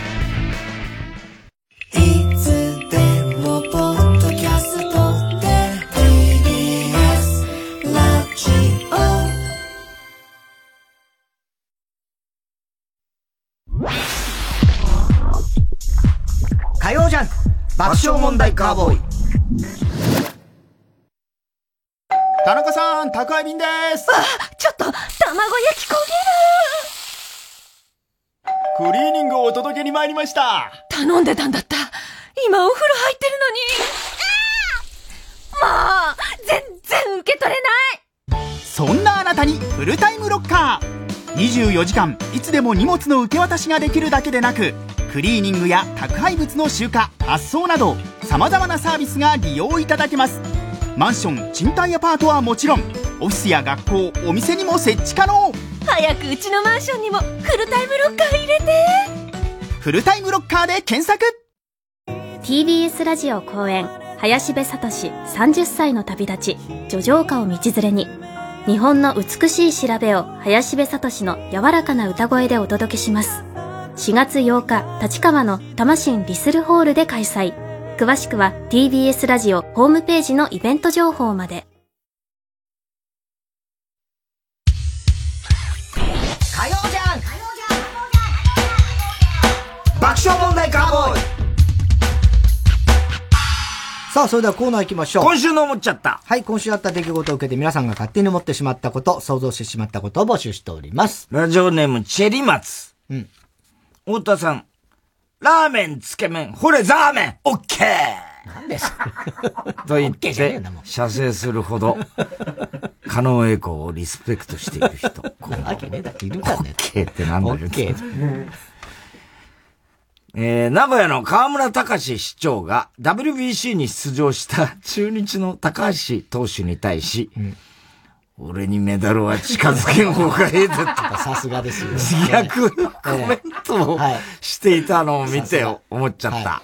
火曜じゃん爆笑問題カーボーイ田中さん、宅配便です。あ、ちょっと、卵焼き焦げる。クリーニングをお届けに参りました。頼んでたんだった。今お風呂入ってるのに。もう全然受け取れない。そんなあなたにフルタイムロッカー。24時間いつでも荷物の受け渡しができるだけでなくクリーニングや宅配物の集荷発送などさまざまなサービスが利用いただけます。マンション賃貸アパートはもちろんオフィスや学校お店にも設置可能。早くうちのマンションにもフルタイムロッカー入れて。フルタイムロッカーで検索。TBS ラジオ公演林部聡30歳の旅立ち叙情歌を道連れに。日本の美しい調べを林部聡の柔らかな歌声でお届けします。4月8日立川の魂リスルホールで開催。詳しくは TBS ラジオホームページのイベント情報まで爆笑問題カーボーイさあ、それではコーナー行きましょう。今週の思っちゃった。はい、今週あった出来事を受けて皆さんが勝手に思ってしまったこと、想像してしまったことを募集しております。ラジオネーム、チェリマツ。うん。太田さん、ラーメン、つけ麺、ほれ、ザーメン、オッケーなんですと言って射精するほど、加納栄光をリスペクトしている人。こわけねえだっているからね。オッケーってなんだよ。オッケー。えー、名古屋の河村隆市長が WBC に出場した中日の高橋投手に対し、俺にメダルは近づけん方がええでと。さすがですよ。自虐コメントをしていたのを見て思っちゃった。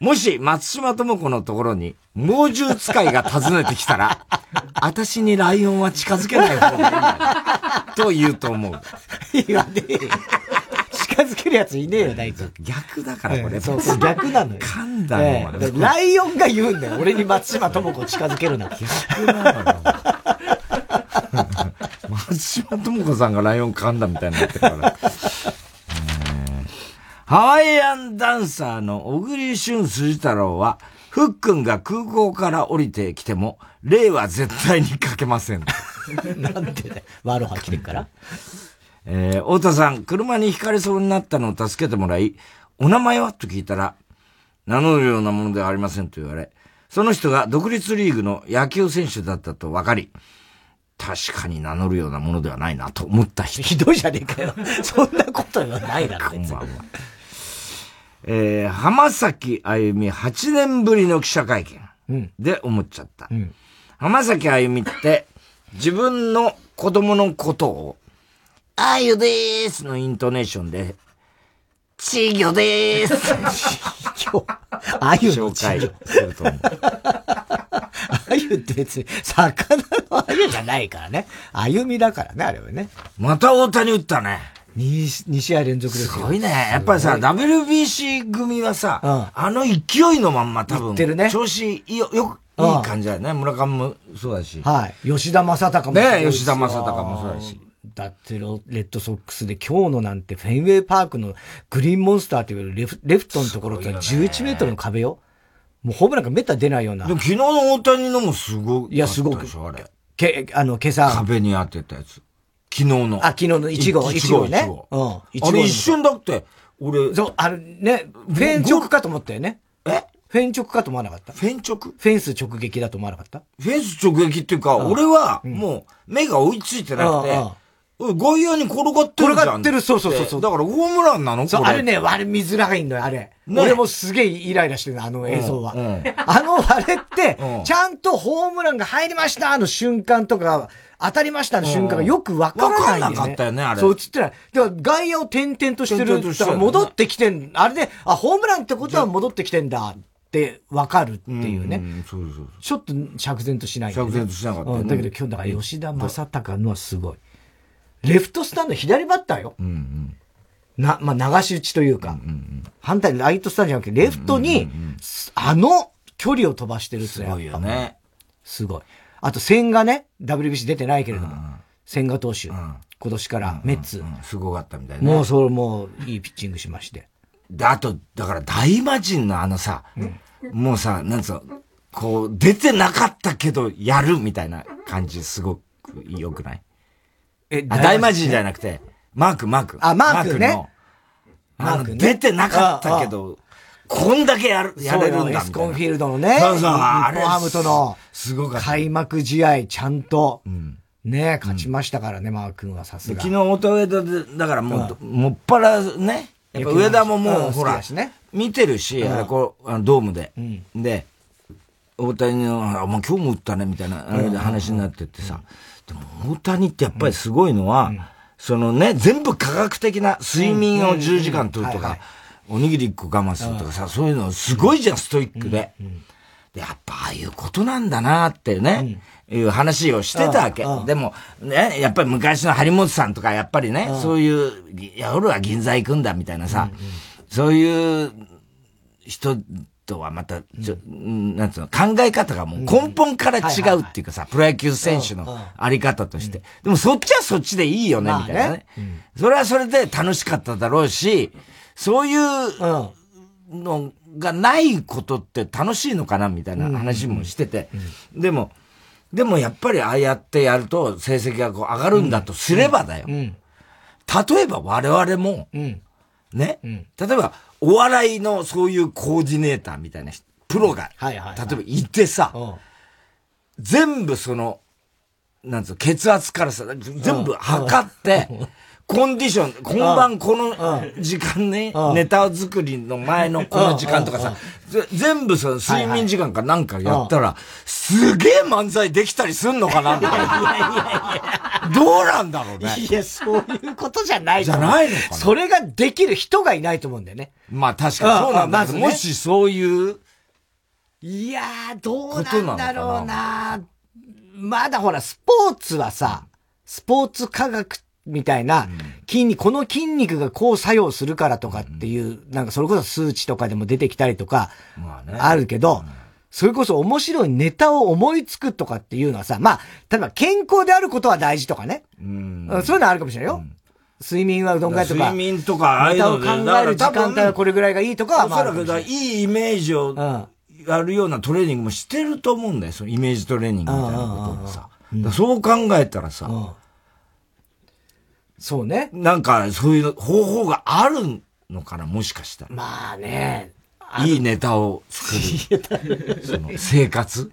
もし松島智子のところに猛獣使いが訪ねてきたら、私にライオンは近づけない方がいい。と言うと思う。言わねえよ。近づけるやついねえよ、大体。逆だからこれ。そうそう、逆なのよ。噛んだえの、えライオンが言うんだよ。俺に松島智子を近づけるな。逆なのよ。松島智子さんがライオン噛んだみたいになってるから。ハワイアンダンサーの小栗旬辻太郎は、ふっくんが空港から降りてきても、礼は絶対にかけません。なんでだよ。ワロハ来てるから。えー、太田さん、車にひかれそうになったのを助けてもらい、お名前は？と聞いたら、名乗るようなものではありませんと言われ、その人が独立リーグの野球選手だったと分かり、確かに名乗るようなものではないなと思った人。ひどいじゃねえかよ。そんなことはないだろ、こんばんは。えー、浜崎あゆみ8年ぶりの記者会見で思っちゃった。うん、浜崎あゆみって自分の子供のことを、あゆでーすのイントネーションで、稚魚でーす。あゆの紹介すると思う。あゆって別に、魚のあゆじゃないからね。あゆみだからね、あれはね。また大谷打ったね。2, 2試合連続ですすごいね。やっぱりさ、WBC 組はさ、あの勢いのまんま多分、ってるね、調子よ、よ、いい感じだよね。村上もそうだし。はい。吉田正尚もね吉田正尚もそうだし。だってレッドソックスで今日のなんてフェンウェイパークのグリーンモンスターというレフレフトのところから11メートルの壁よ。もうホームランがめった出ないような。でも昨日の大谷のもすごい。いや、すごく。あれ。け、あの、今朝。壁に当てたやつ。昨日の。あ、昨日の1号、1号ね。うん。あれ一瞬だって、俺。そう、あれね、フェン直かと思ったよね。え？フェン直かと思わなかった？フェン直？フェンス直撃だと思わなかった？フェンス直撃っていうか、俺は、もう、目が追いついてなくて、外野に転がってるじゃん。転がってる、そうそうそう。だからホームランなの？そう、あれね、あれ見づらいんだよ、あれ。ね、俺もすげえイライラしてるあの映像は。うんうん、あの、あれって、ちゃんとホームランが入りましたの瞬間とか、当たりましたの瞬間がよくわからないんだよね。わかんなかったよね、あれ。そう映ってない。だから外野を点々としてる。だから戻ってきてん、あれで、あ、ホームランってことは戻ってきてんだ。ってわかるっていうね。うそうそうちょっと釈然としない、ね、釈然としなかった、ね、だけど今日だから吉田正尚のはすごい。レフトスタンド左バッターよ。うんうん、な、まあ、流し打ちというか、うんうん、反対にライトスタンドじゃなくて、レフトに、うんうんうん、あの距離を飛ばしてるってすごいよね。すごい。あと、千賀ね、WBC 出てないけれども、千賀投手、今年からメッツ、すごかったみたいな、ね。もう、それもう、いいピッチングしまして。で、あと、だから大魔神のあのさ、もうさ、なんつうの、こう、出てなかったけど、やるみたいな感じ、すごく良くない？え、大魔神じゃなくて、マーク、マーク。あ、マークね。マーク、出てなかったけど、こんだけやる、やれるんだエスコンフィールドのね。そうそう、あれ。ハムとの、すごかった。開幕試合、ちゃんと、ね、勝ちましたからね、マー君はさすが。昨日、音上田で、だからもう、もっぱらね、やっぱ上田ももう、ほら、見てるし、あれ、こう、ドームで。で、大谷の、あ、もう今日も打ったね、みたいな、あれで話になってってさ、大谷ってやっぱりすごいのは、そのね、全部科学的な睡眠を10時間とるとか、おにぎり1個我慢するとかさ、そういうのすごいじゃん、ストイックで。で、やっぱああいうことなんだなってね、いう話をしてたわけ。でも、ね、やっぱり昔の張本さんとか、やっぱりね、そういう、夜は銀座行くんだみたいなさ、そういう人とはまた、ちょ、なんつうの、考え方がもう根本から違うっていうかさ、プロ野球選手のあり方として。でもそっちはそっちでいいよね、みたいなね。それはそれで楽しかっただろうし、そういうのがないことって楽しいのかな、みたいな話もしてて。でも、でもやっぱりああやってやると成績がこう上がるんだとすればだよ。例えば我々も、ね、例えばお笑いのそういうコーディネーターみたいなプロが、例えばいてさ、全部その、なんつう血圧からさ、全部測って、コンディション、今晩この時間ね、ネタ作りの前のこの時間とかさ、全部その睡眠時間かなんかやったら、すげえ漫才できたりすんのかなみたいな。いやいやいやどうなんだろうね。いや、そういうことじゃないじゃないのかな。それができる人がいないと思うんだよね。まあ確かにそうなんだけど、もしそういう。いやー、どうなんだろうな。まだほら、スポーツはさ、スポーツ科学みたいな、筋肉、この筋肉がこう作用するからとかっていう、なんかそれこそ数値とかでも出てきたりとか、あるけど、それこそ面白いネタを思いつくとかっていうのはさ、まあ、例えば健康であることは大事とかね。うん、そういうのはあるかもしれないよ。睡眠はどんぐらいとか。睡眠とか、ああいうのを考える時間帯はこれぐらいがいいとかは、まあ。おそらく、いいイメージをやるようなトレーニングもしてると思うんだよ。そのイメージトレーニングみたいなこともさ。そう考えたらさ、そうね。なんか、そういう方法があるのかな、もしかしたら。まあね。いいネタを作る。その生活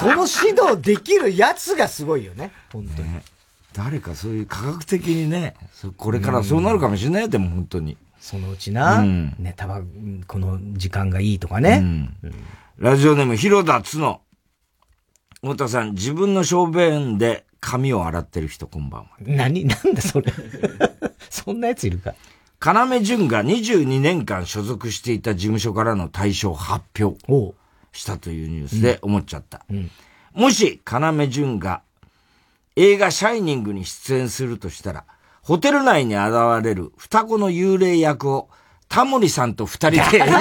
その指導できるやつがすごいよね。本当に。ね、誰かそういう科学的にね、これからそうなるかもしれないよ、でも本当に。そのうちな、うん、ネタはこの時間がいいとかね。うんうん、ラジオネーム、広田つの。太田さん、自分の小便で髪を洗ってる人こんばんは。何？なんだそれ。そんなやついるか。要潤が22年間所属していた事務所からの対象発表したというニュースで思っちゃった。うんうん、もし、要潤が映画シャイニングに出演するとしたら、ホテル内に現れる双子の幽霊役をタモリさんと二人で演じ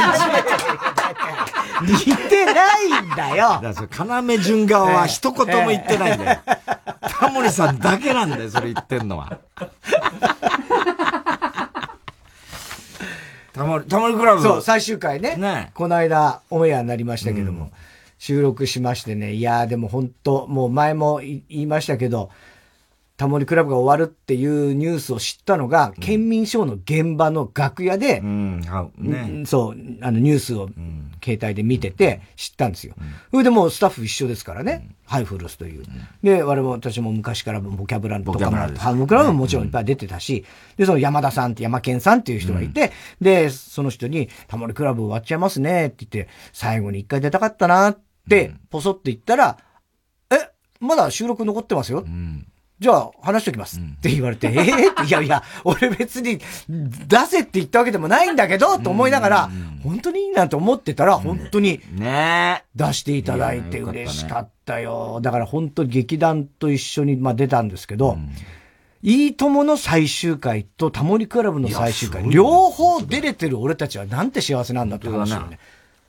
似てないんだよ。だから、要潤側は一言も言ってないんだよ。タモリさんだけなんだよ、それ言ってんのは。タモリ、タモリクラブ。そう、最終回ね。ねこの間、オンエアになりましたけども、うん、収録しましてね、いやーでも本当もう前も言いましたけど、タモリクラブが終わるっていうニュースを知ったのが、うん、県民賞の現場の楽屋で、うん。ね、そう、あのニュースを携帯で見てて知ったんですよ。それでもうスタッフ一緒ですからね、ハイフルスという。で、我々私も昔からボキャブラとかも、ハムクラブももちろんいっぱい出てたし、で、その山田さんって山健さんっていう人がいて、で、その人に、タモリクラブ終わっちゃいますねって言って、最後に一回出たかったなって、ポソって言ったら、え、まだ収録残ってますよ。うんじゃあ話しておきます。って言われて、うん、ええー、いやいや、俺別に出せって言ったわけでもないんだけど、と思いながら、本当にいいなと思ってたら、本当に、ね。出していただいて嬉しかったよ。だから本当に劇団と一緒に、まあ、出たんですけど、うん、いいともの最終回とタモリクラブの最終回、両方出れてる俺たちはなんて幸せなんだって話をね、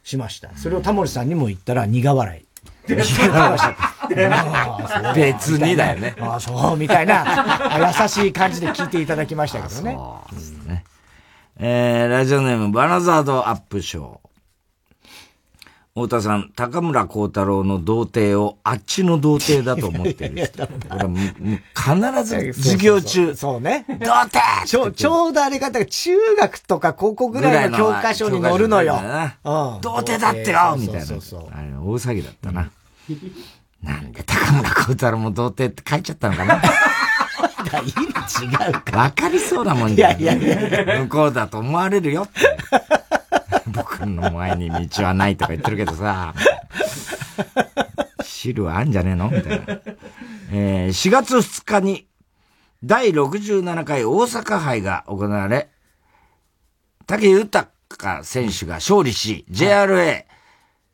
しました。それをタモリさんにも言ったら苦笑い。別にだよね。ああ、そう、みたいな、優しい感じで聞いていただきましたけどね。そうですね。えー、ラジオネーム、バナザードアップショー。太田さん、高村光太郎の童貞をあっちの童貞だと思ってる人。必ず授業中。そうね。童貞ちょ、ちょうどあれ方が中学とか高校ぐらいの教科書に載るのよ。童貞だってよみたいな。あれ大騒ぎだったな。なんで高村光太郎も童貞って書いちゃったのかな？意味違うか。わかりそうなもんじゃん。いやいや。向こうだと思われるよって。僕の前に道はないとか言ってるけどさ。汁はあんじゃねえの？みたいな。えー、4月2日に第67回大阪杯が行われ、竹豊選手が勝利し、JRA、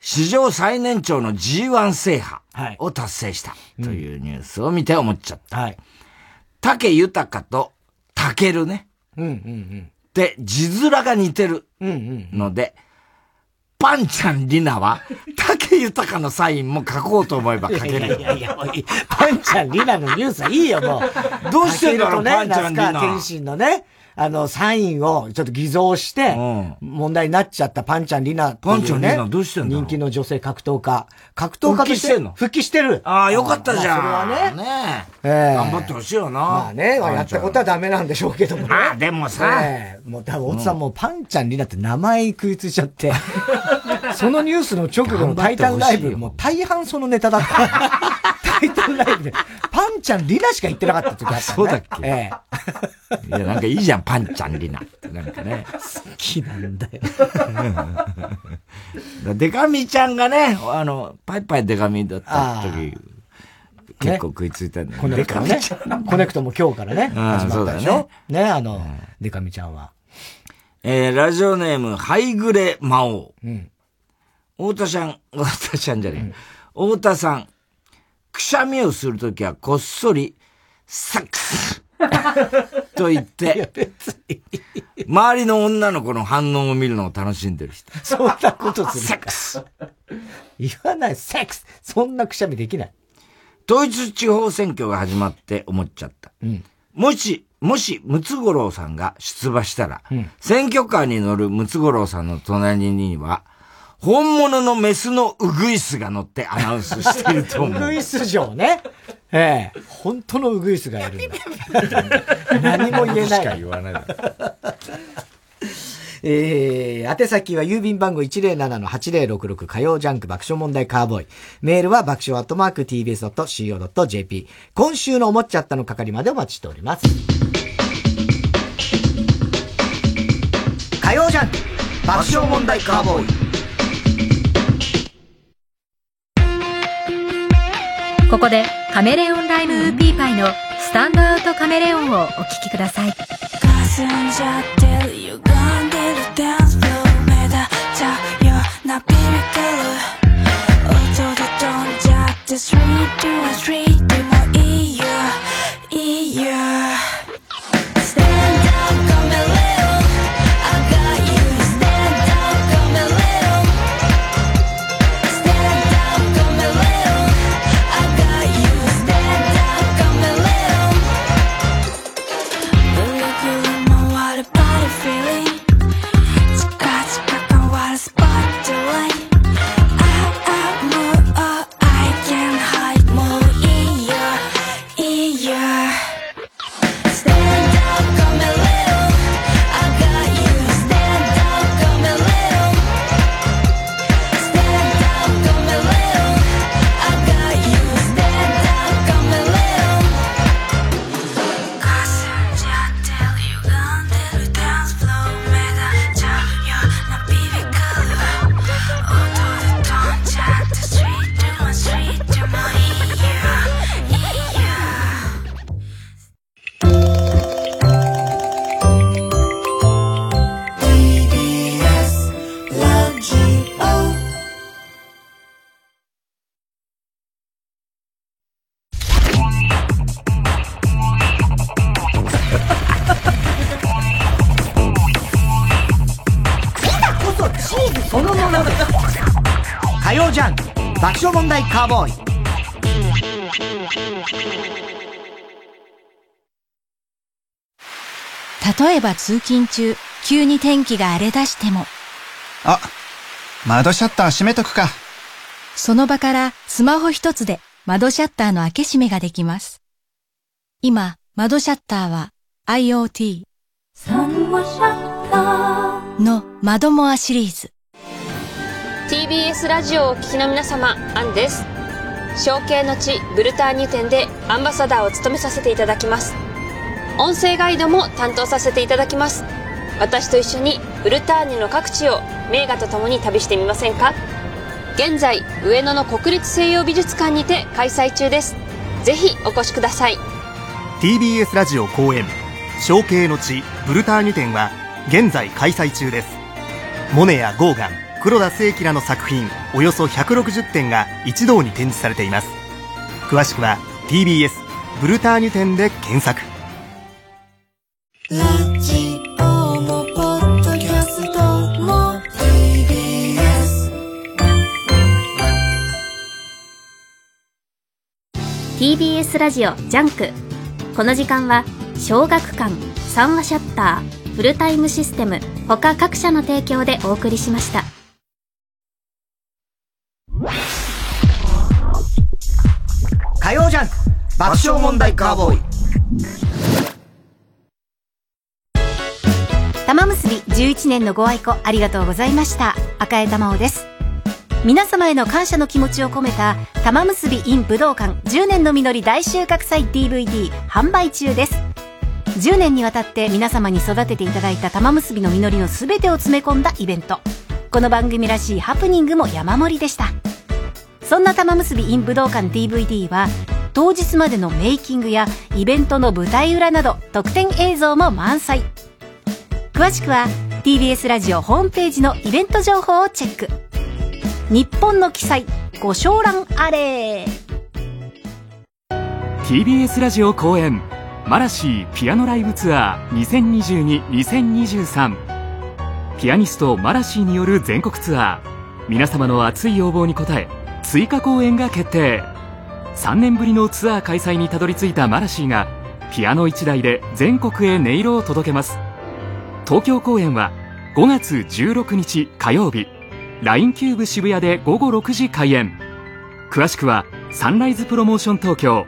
史上最年長の G1 制覇を達成したというニュースを見て思っちゃった。はい。竹豊と竹るね。うんうんうん。で、字面が似てるので、パンちゃんリナは、竹豊のサインも書こうと思えば書ける。いやいや、パンちゃんリナのニュースはいいよ、もう。どうしてんだろう、ね、パンちゃんリナ。天心のね。あの、サインをちょっと偽造して、問題になっちゃったパンちゃんリナ、ね、パンちゃんリナどうしてんの人気の女性格闘家。格闘家として。復帰してんの？復帰してる。ああ、よかったじゃん。まあ、それはね。ねえ。えー、頑張ってほしいよな。まあね、やったことはダメなんでしょうけどもね。まあでもさ。えー、もう多分、大津さんもうパンちゃんリナって名前食いついちゃって、そのニュースの直後のタイタンライブ、もう大半そのネタだった。タイタンライブで、パンちゃんリナしか言ってなかった時あった、ね。そうだっけ？ええ。いや、なんかいいじゃん、パンちゃんリナって。なんかね。好きなんだよ。デカミちゃんがね、あの、パイパイデカミだった時、結構食いついたんだよね。コネクトね。コネクトも今日からね、始まったでしょ？ねね、あの、デカミちゃんは。えー、ラジオネーム、ハイグレ魔王。うん。太田ちゃん、太田ちゃんじゃねえ。太田さん、くしゃみをするときはこっそり、サックス！と言って、周りの女の子の反応を見るのを楽しんでる人。そんなことする。セックス！言わない、セックス。そんなくしゃみできない。統一地方選挙が始まって思っちゃった。うん、もし、もし、ムツゴロウさんが出馬したら、うん、選挙カーに乗るムツゴロウさんの隣には、本物のメスのウグイスが乗ってアナウンスしていると思う。ウグイス城ね。ええ本当のウグイスがいるんだ。何も言えない。しか言わない。えー、宛先は郵便番号107-8066火曜ジャンク爆笑問題カーボーイ。メールは爆笑アットマーク tbs.co.jp。今週の思っちゃったの係までお待ちしております。火曜ジャンク爆笑問題カーボーイ。ここでカメレオンライムウーピーパイのスタンドアウトカメレオンをお聴きください。霞んじゃってる歪んでるダンスフロー目立っちゃうようなビビってる。音で飛んじゃってスリートゥーストリートもいいよ。いいよ。爆笑問題カーボーイ例えば通勤中、急に天気が荒れ出しても。あ、窓シャッター閉めとくか。その場からスマホ一つで窓シャッターの開け閉めができます。今、窓シャッターは IoT の窓モアシリーズ。TBS ラジオをお聞きの皆様、アンです。象形の地ブルターニュ店でアンバサダーを務めさせていただきます。音声ガイドも担当させていただきます。私と一緒にブルターニュの各地を名画とともに旅してみませんか？現在上野の国立西洋美術館にて開催中ですぜひお越しください TBS ラジオ公演「象形の地ブルターニュ展」は現在開催中ですモネやゴーガン黒田清輝らの作品およそ160点が一堂に展示されています。詳しくは TBS ブルターニュ展で検索。ラジオもポッドキャストも TBS TBS ラジオジャンク。この時間は小学館三和シャッターフルタイムシステム他各社の提供でお送りしました火曜ジャンク爆笑問題カーボーイ。玉結び11年のご愛顧ありがとうございました。赤江珠緒です。皆様への感謝の気持ちを込めた玉結び in 武道館10年の実り大収穫祭 DVD 販売中です。10年にわたって皆様に育てていただいた玉結びの実りの全てを詰め込んだイベント。この番組らしいハプニングも山盛りでした。そんな玉結び in 武道館 DVD は当日までのメイキングやイベントの舞台裏など特典映像も満載。詳しくは TBS ラジオホームページのイベント情報をチェック。日本の記載ご賞覧あれ。TBS ラジオ公演マラシーピアノライブツアー2022-2023ピアニストマラシーによる全国ツアー。皆様の熱い要望に応え追加公演が決定。3年ぶりのツアー開催にたどり着いたマラシーがピアノ1台で全国へ音色を届けます。東京公演は5月16日火曜日。LINE キューブ渋谷で午後6時開演。詳しくはサンライズプロモーション東京。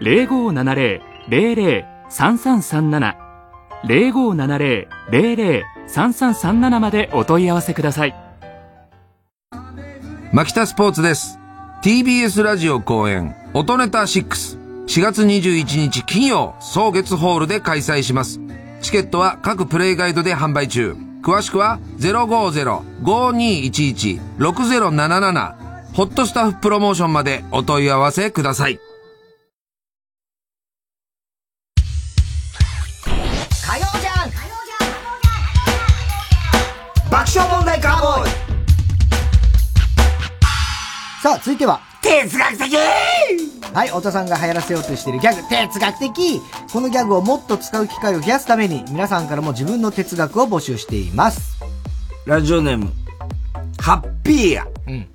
0570-003370570-00までお問い合わせくださいマキタスポーツです TBS ラジオ公演音ネタ6 4月21日金曜、総月ホールで開催します。チケットは各プレイガイドで販売中。詳しくは050-5211-6077ホットスタッフプロモーションまでお問い合わせください。爆笑問題カーボーイさあ、続いては、哲学的はい、太田さんが流行らせようとしているギャグ、哲学的このギャグをもっと使う機会を増やすために、皆さんからも自分の哲学を募集しています。ラジオネーム、ハッピーや。うん。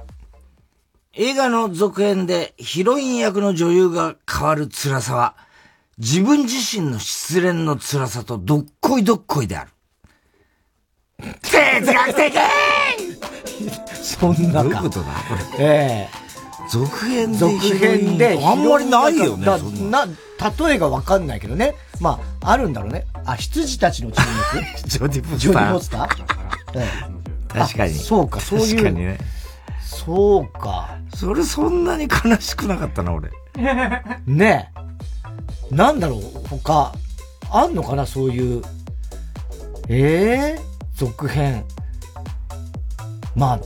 映画の続編でヒロイン役の女優が変わる辛さは、自分自身の失恋の辛さとどっこいどっこいである。哲学的そんなか。どういうことだ？これ。ええ。ー続編で続編であんまりないよねな。例えがわかんないけどね。まああるんだろうね。あ羊たちの沈黙 ジョディ・ポスター。ジョディ・ポスター、確かに。そうかそういう。確かにね。そうか。それそんなに悲しくなかったな俺。ねえ。なんだろう他あんのかなそういう。ええ？ー、続編まあ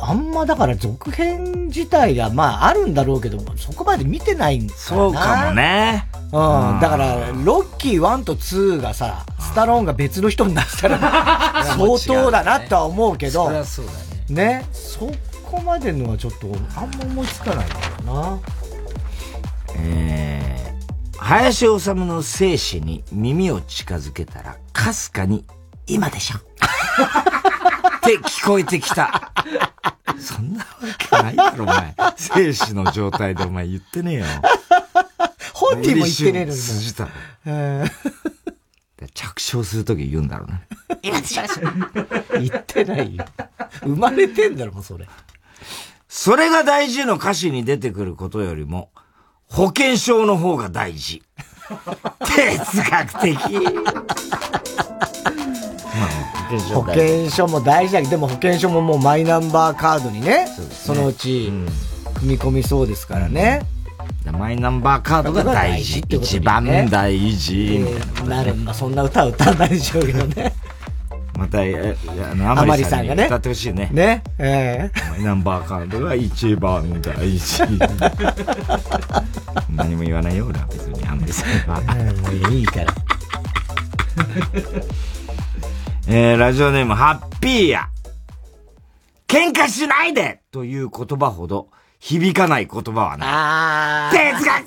あんまだから続編自体がまああるんだろうけど、そこまで見てないんそうかもね。うん。だから、ロッキー1と2がさ、スタローンが別の人になったら、相当だなとは思うけど、そりゃそうだね。ね。そこまでのはちょっと、あんま思いつかないんだよな。えー、林修の生死に耳を近づけたら、かすかに、今でしょ。って聞こえてきた。そんなわけないだろ、お前。生死の状態でお前言ってねえよ。本人も言ってねえのに。筋た。着床するとき言うんだろうね。今しまし言ってないよ。生まれてんだろ、もうそれ。それが大事の歌詞に出てくることよりも、保険証の方が大事。哲学的。保険証も大事だけど、でも保険証ももうマイナンバーカードにね、そのうち、組み込みそうですからね。マイナンバーカードが大事。一番大事。なる、まあそんな歌は歌わないでしょうけどね。また、え、あの、あまりさんがね。歌ってほしいね。ね。ええマイナンバーカードが一番大事。何も言わないよ、俺は別に、あまりさんは。もういいから。えー、ラジオネーム、ハッピーや。喧嘩しないでという言葉ほど響かない言葉はない。あ哲学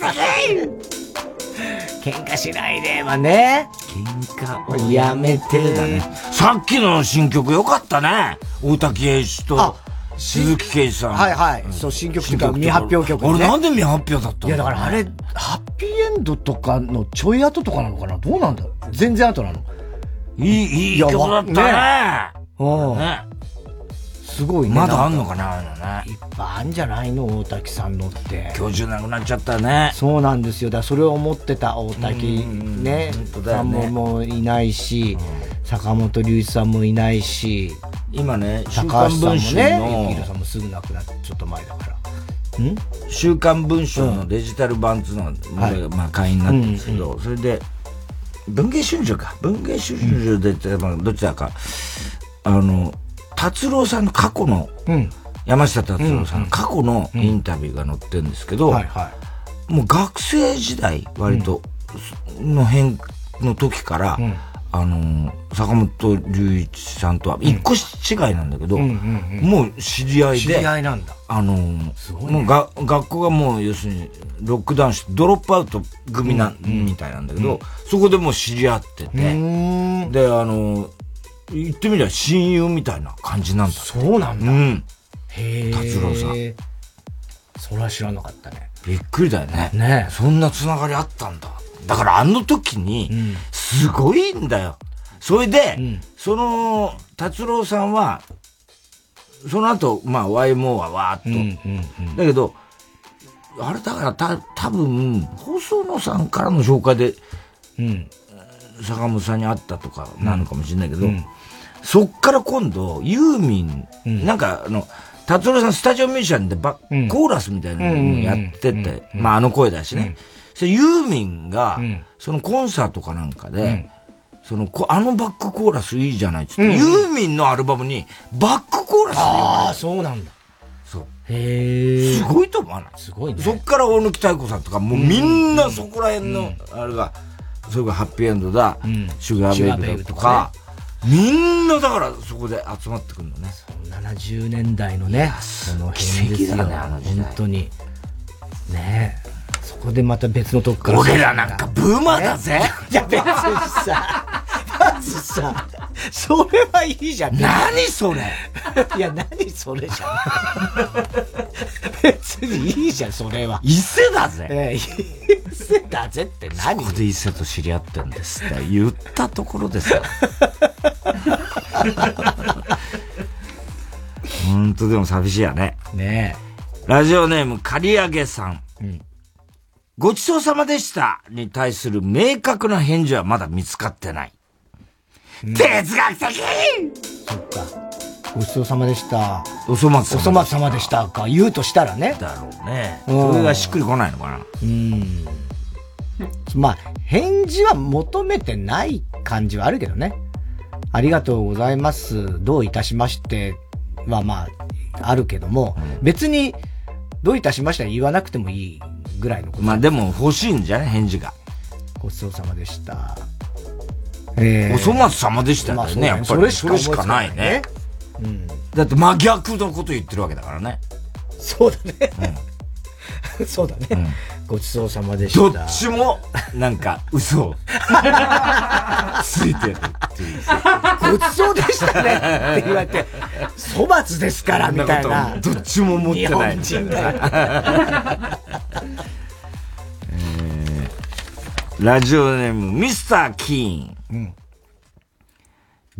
的喧嘩しないではね。喧嘩をやめてだね。さっきの新曲よかったね。大滝栄一と鈴木啓一さん。はいはい。そう、新曲というか未発表曲、ね。俺なんで未発表だったの？いやだからあれ、ハッピーエンドとかのちょい後とかなのかな？どうなんだ全然後なのいい、いい曲だったね。うん。ね。すごいね。まだあんのかなあのね。いっぱいあんじゃないの大滝さんのって。今日中なくなっちゃったね。そうなんですよ。だそれを思ってた大滝ね。さんももういないし、坂本龍一さんもいないし、今ね、高橋さんもね、ゆきさんもすぐ亡くなって、ちょっと前だから。ん？週刊文春のデジタル版っていうのが、まあ会員になってるんですけど、それで、文藝春秋か。文藝春秋で、まあ、どちらか、あの、達郎さんの過去の、山下達郎さんの過去のインタビューが載ってるんですけど、もう学生時代、割と、の辺の時から、あの、坂本龍一さんとは一個違いなんだけど、もう知り合いで、知り合いなんだ。あの、もうが学校がもう要するにロックダウンしてドロップアウト組な、みたいなんだけど、そこでもう知り合ってて、で、あの、言ってみりゃ親友みたいな感じなんだ。そうなんだ。うん。へえ。達郎さん。それは知らなかったね。びっくりだよね。ねそんなつながりあったんだ。だからあの時に、すごいんだよ。それで、その、達郎さんは、その後、まあ、YMO はわーっと。だけど、あれだからた、多分、細野さんからの紹介で、うん、坂本さんに会ったとかなのかもしれないけど、うん、そっから今度、ユーミン、うん、なんかあの、達郎さんスタジオミュージシャンでバ、うん、コーラスみたいなのやってて、まああの声だしね。それユーミンが、そのコンサートかなんかで、その、あのバックコーラスいいじゃないっつって、ユーミンのアルバムにバックコーラスああ、そうなんだ。そう。へえ。すごいと思わない？すごいね。そっから大貫妙子さんとか、もうみんなそこら辺の、あれが、それがハッピーエンドだ、シュガーベイブだとか、みんなだからそこで集まってくるのね。70年代のね、その辺ですよ。ね、本当に。ねこでまた別のとこから。俺らなんかブーマーだぜ。いや、別にさ、まずさ、それはいいじゃん。何それ いや、何それじゃん。別にいいじゃん、それは。伊勢だぜ。ええ、伊勢だぜって何？そこで伊勢と知り合ってんですって言ったところですよ。本当でも寂しいやね。ねラジオネーム、刈り上げさん。うん、ごちそうさまでしたに対する明確な返事はまだ見つかってない。うん、哲学的そっか。ごちそうさまでした。おそ松様。おそ松様でしたか。言うとしたらね。だろうね。それがしっくりこないのかな。うん。まあ、返事は求めてない感じはあるけどね。ありがとうございます。どういたしましてはまあ、あるけども、うん、別に、どういたしましては言わなくてもいいぐらいの。まあでも欲しいんじゃない？返事が。ごちそうさまでした。えー、おそ松様でしたよね。ねやっぱりそれしかないね。うん、だって真逆のこと言ってるわけだからね。そうだね。うん、そうだね。うん、ごちそうさまでした。どっちも、なんか、嘘をついてるっていう。ごちそうでしたねって言われて、粗末ですから、みたいな。どっちも持ってない。日本人がえーラジオネーム、ミスター・キーン。うん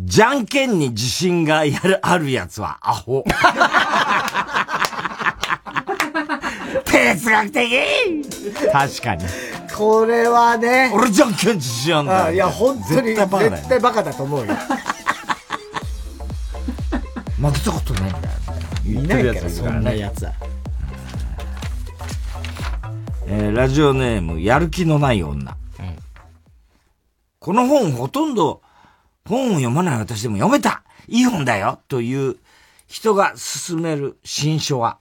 じゃんけんに自信がやる、あるやつはアホ。哲学的？確かに。これはね。俺じゃんけん自信あんだよ。いや、本当に、絶対バカだよ絶対バカだと思うよ。負けたことないんだよ。いないから、そんなやつは。えーラジオネーム、やる気のない女。この本ほとんど本を読まない私でも読めたいい本だよという人が勧める新書は、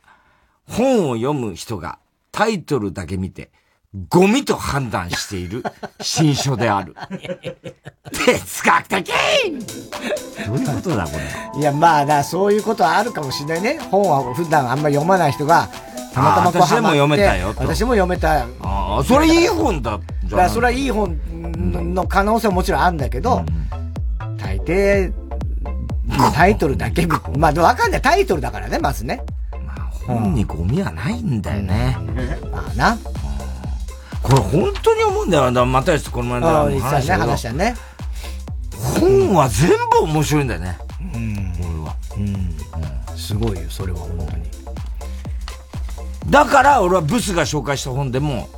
本を読む人がタイトルだけ見て、ゴミと判断している新書である。哲学的どういうことだこれ。いや、まあな、そういうことはあるかもしれないね。本は普段あんまり読まない人が、たまたまこう私でも読めたよと私も読めた。ああ、それいい本だ。だからそれはいい本の可能性はもちろんあるんだけど、大抵、タイトルだけ見、まあわかんない。タイトルだからね、まずね。本にゴミはないんだよね。まあな。これ本当に思うんだよ。だからまたしてこの前ああ、で実際ね、話したね。本は全部面白いんだよね。うん。俺は。うん。すごいよ、それは本当に。だから俺はブスが紹介した本でも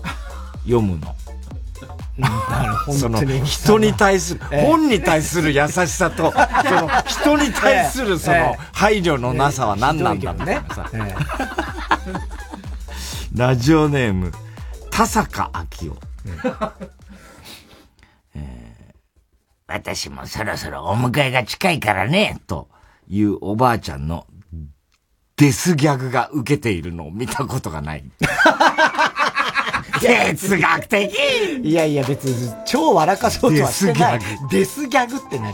読むの。その人に対する、ええ。本に対する優しさと、その人に対するそのええ配慮のなさは何なんだみたいなさ。えラジオネーム、田坂明夫。えー私もそろそろお迎えが近いからね、というおばあちゃんのデスギャグが受けているのを見たことがない。哲学的いやいや、別に超笑かそうとはしてないデスギ。デスギャグって何？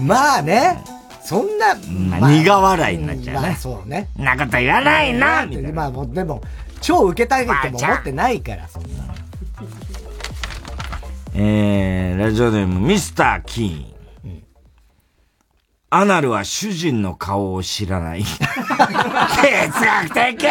まあね、そんな、まあ苦笑いになっちゃうねまあそうね。なこと言わないなみたいなまあもうでも、超受けたいとも思ってないから、そんな。えー、ラジオネームミスター・キーン。アナルは主人の顔を知らない。哲学的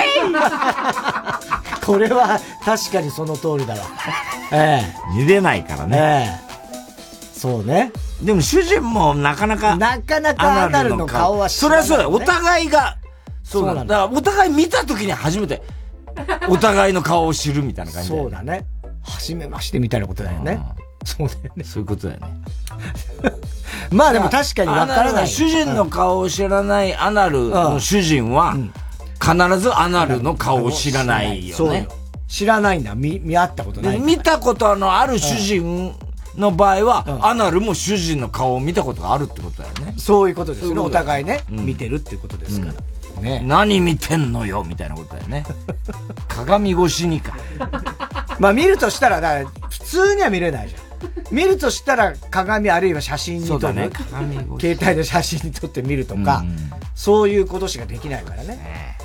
これは確かにその通りだわ。え見れないからえ。ね。ええ。そうね。でも主人もなかなか。なかなかアナルの顔は知そらないれはそうだよ。お互いが、そうなんだだからお互い見た時に初めて、お互いの顔を知るみたいな感じそうだね。初めましてみたいなことだよね。そうだよね。そういうことだよね。まあでも確かにわからな。はい主人の顔を知らないアナルの主人は、必ずアナルの顔を知らないよね。知らないんだ。見、見合ったことない。で見たことのある主人の場合は、アナルも主人の顔を見たことがあるってことだよね。そういうことですよね。お互いね、うん見てるっていうことですから。ね。何見てんのよみたいなことだよね。鏡越しにか。まあ見るとしたら、だ普通には見れないじゃん。見るとしたら鏡あるいは写真に撮る。ね携帯で写真に撮って見るとか、そういうことしかできないからね。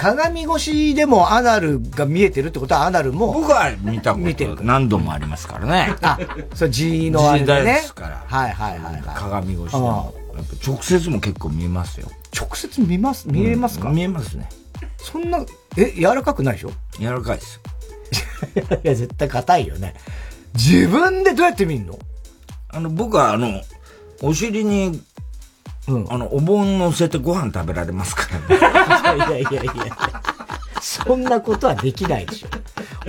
鏡越しでもアナルが見えてるってことはアナルも。僕は見たこと見てるから。何度もありますからね。あ、それ G のあれでねですから。はいはいはいはい。鏡越しでも。やっぱ直接も結構見えますよ。直接見ます？見えますか、見えますね。そんな、え、柔らかくないでしょ？柔らかいです。いや、絶対硬いよね。自分でどうやって見んの？あの、僕はあの、お尻に、あの、お盆乗せてご飯食べられますからね。いやいやいやいや。そんなことはできないでしょ。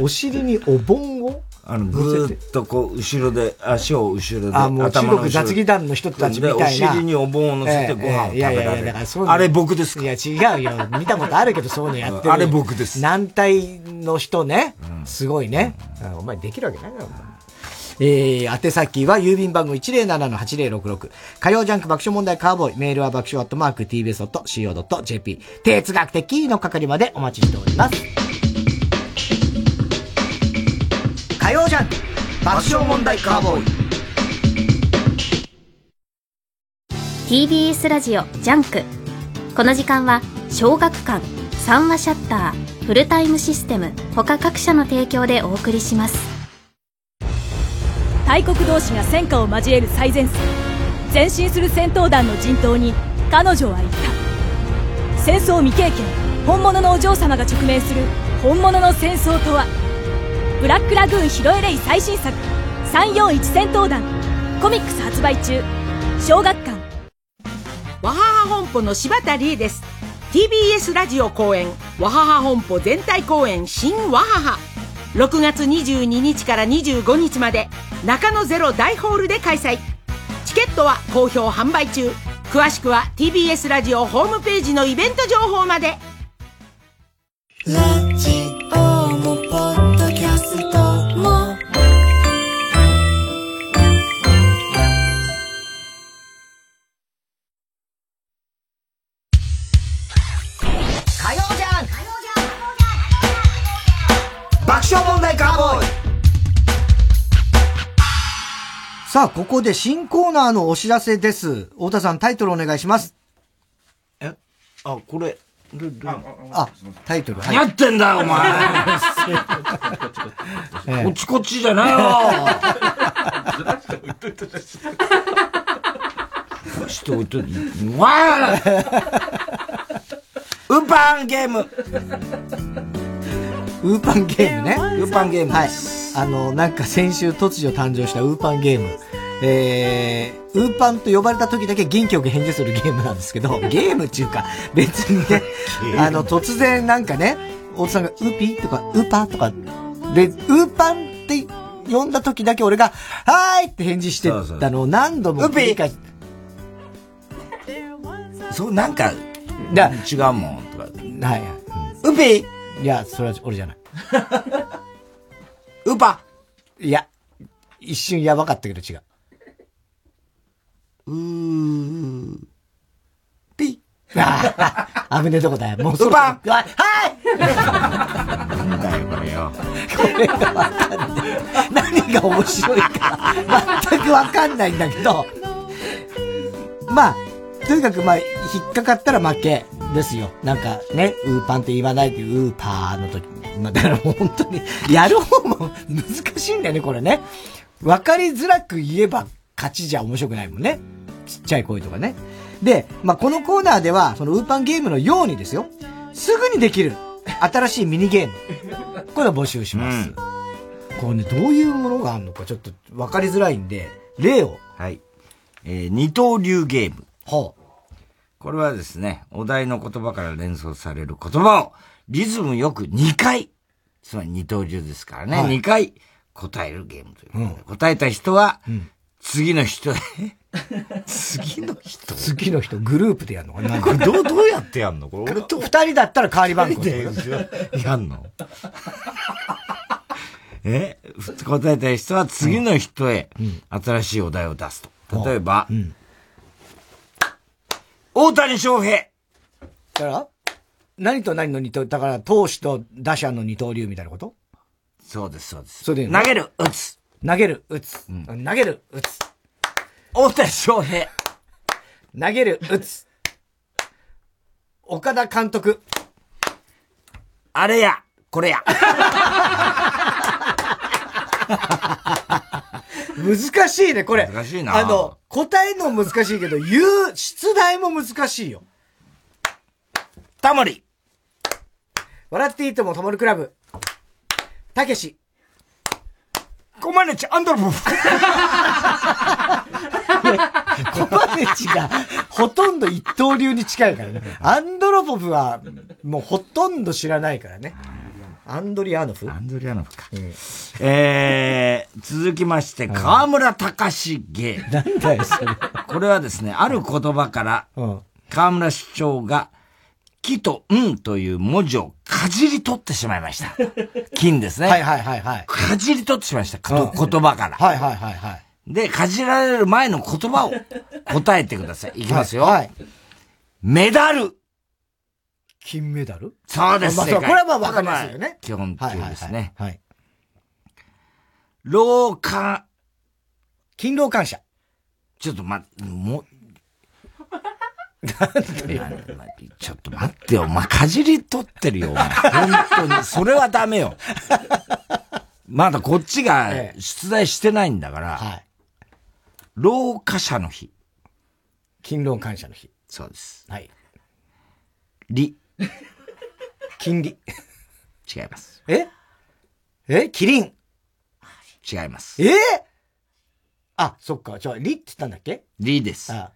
お尻にお盆をあの、ぐーっとこう、後ろで、足を後ろで、あもう中国雑技団の人たちみたいなでお尻にお盆を乗せてご飯を食べらええいやいやいやれだからそうる。あれ僕ですか？いや違うよ。見たことあるけどそういうのやってる。あれ僕です軟体の人ね。すごいね。あお前できるわけないだろ、お前えー、宛先は郵便番号107-8066。火曜ジャンク爆笑問題カーボーイ。メールは爆笑アットマーク tbs.co.jp。哲学的の係までお待ちしております。火曜ジャンク爆笑問題カーボーイ。TBS ラジオジャンクこの時間は小学館三話シャッターフルタイムシステム他各社の提供でお送りします大国同士が戦火を交える最前線。前進する戦闘団の陣頭に彼女は言った。戦争未経験本物のお嬢様が直面する本物の戦争とは。ブラックラグーンヒロエレイ最新作341戦闘団コミックス発売中。小学館。わはは本舗の柴田理恵です。TBS ラジオ公演わはは本舗全体公演新わはは。6月22日から25日まで中野ゼロ大ホールで開催。チケットは好評販売中。詳しくは TBS ラジオホームページのイベント情報まで。ラジオさあ、ここで新コーナーのお知らせです。太田さん、タイトルお願いします。え？あ、これ。あ、タイトル。何やってんだよ、お前。ええ。こっちこっちじゃないよ。ちょっと置いといて、わーパンゲームウーパンゲームね。ウーパンゲームはい。あの、なんか先週突如誕生したウーパンゲーム。えー、ウーパンと呼ばれた時だけ元気よく返事するゲームなんですけど、ゲームっていうか、別にね、あの、突然なんかね、大津さんがウーピーとか、ウーパーとか、で、ウーパンって呼んだ時だけ俺が、はーいって返事してたのを何度も繰り返しそう、なんか、だ違うもん、とか。はい。ウピいや、それは俺じゃない。ウパいや、一瞬やばかったけど違う。うー。ピッ。ああ、危ねえとこだよ。もうそろそろウパはいなんだよ、これよ。これがわかんない。何が面白いか、全くわかんないんだけど、まあ、とにかくまあ、引っかかったら負けですよ。なんかね、ウーパンって言わないっていうウーパーの時。まあ、だからもう本当に、やる方も難しいんだよね、これね。わかりづらく言えば勝ちじゃ面白くないもんね。ちっちゃい声とかね。で、まあ、このコーナーでは、そのウーパンゲームのようにですよ。すぐにできる新しいミニゲーム。これを募集します。これね、どういうものがあるのかちょっとわかりづらいんで、例を。はい。えー二刀流ゲーム。ほう。これはですね、お題の言葉から連想される言葉を、リズムよく2回、つまり二刀流ですからね、はい。2回答えるゲームということで、答えた人は、次の人へ、次の人？次の人、グループでやるのかな？これどう、どうやってやんの？これ俺と二人だったら代わり番号。でやんの？え？答えた人は次の人へ新しいお題を出すと。例えば、大谷翔平だから？何と何の二刀だから投手と打者の二刀流みたいなこと？そうです、そうです。それでいいの投げる、打つ。投げる、打つ。投げる、打つ。大谷翔平。投げる、打つ。岡田監督。あれや、これや。難しいね、これ。難しいなあの、答えるのも難しいけど、言う、出題も難しいよ。タモリ。笑っていいともともるクラブ。たけし。コマネチ、アンドロポフ。コマネチがほとんど一刀流に近いからね。アンドロポフはもうほとんど知らないからね。アンドリアノフ？アンドリアノフか。えー、続きまして、河村隆史芸。なんだよ、それ。これはですね、ある言葉から、河村市長が、木とんという文字をかじり取ってしまいました。金ですね。はいはいはいはい。かじり取ってしまいました。こと言葉から。はいはいはいはい。で、かじられる前の言葉を答えてください。いきますよ。はい。メダル。金メダル？そうです。まあ、これはまあわかりますよね。基本級ですね。はい。老化。勤労感謝。ちょっとま、もう、なんだよ。ちょっと待ってよ。お前、かじり取ってるよ、お前。本当に。それはダメよ。まだこっちが出題してないんだから。はい。老化者の日。勤労感謝の日。そうです。はい。利。金利。違います。え？え？キリン。違います。え？あ、そっか。じゃあ、利って言ったんだっけ？利です。あ、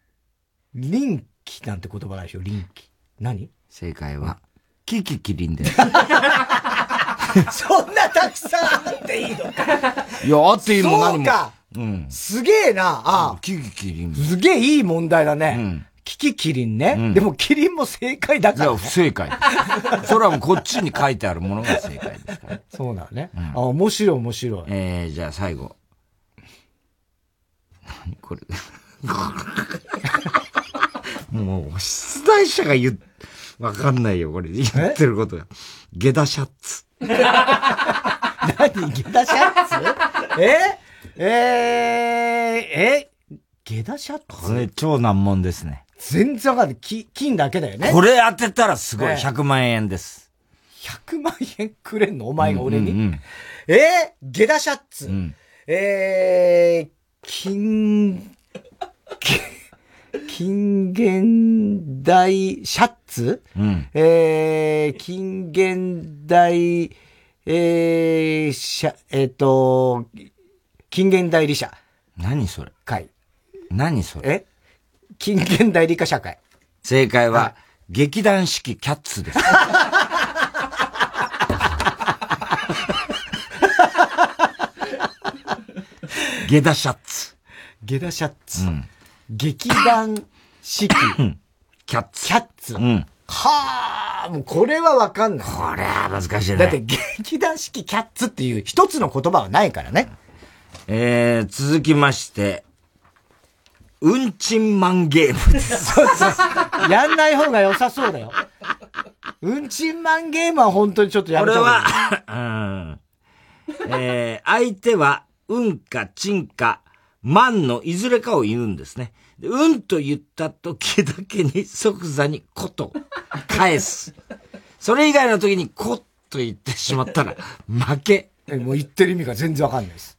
臨機なんて言葉がでしょ、臨機。何？正解は、キキキリンです。そんなたくさんあっていいのか。いや、あっていいも何も。そうか。うん。すげえな。あ、キキキリン。すげえいい問題だね。うん。キキキリンね。うん、でもキリンも正解だから、ね。いや、不正解。それはもうこっちに書いてあるものが正解ですから。そうなのね。うん、あ、面白い面白い。えー、じゃあ最後。何これ。もう、出題者が言う、わかんないよ、これ。言ってることが。ゲダシャツ。何ゲダシャツ？え？えー、え？ゲダシャツ？これ超難問ですね。全然わかんない。金、金だけだよね。これ当てたらすごい。100万円です。100万円くれんの？お前が俺に？うんうんうん、えー、ゲダシャツ。うん、えー、金、近現代シャッツ、うん、えー、近現代、えー、しゃ、えっ、ー、と、近現代理社。何それ？会。何それ？え？近現代理科社会。正解は、劇団四季キャッツです。ゲダシャッツ。ゲダシャッツ。うん劇団四季。キャッツ。キャッツ。うん。はあ、もうこれはわかんない。これは難しいね。だって劇団四季キャッツっていう一つの言葉はないからね。えー、続きまして、うんちんマンゲームです。そうそう。やんない方が良さそうだよ。うんちんマンゲームは本当にちょっとやめた方がいい。これは、うん。えー、相手は、うんかちんか万のいずれかを言うんですね。うんと言った時だけに即座にこと返す。それ以外の時にこと言ってしまったら負け。もう言ってる意味が全然わかんないです。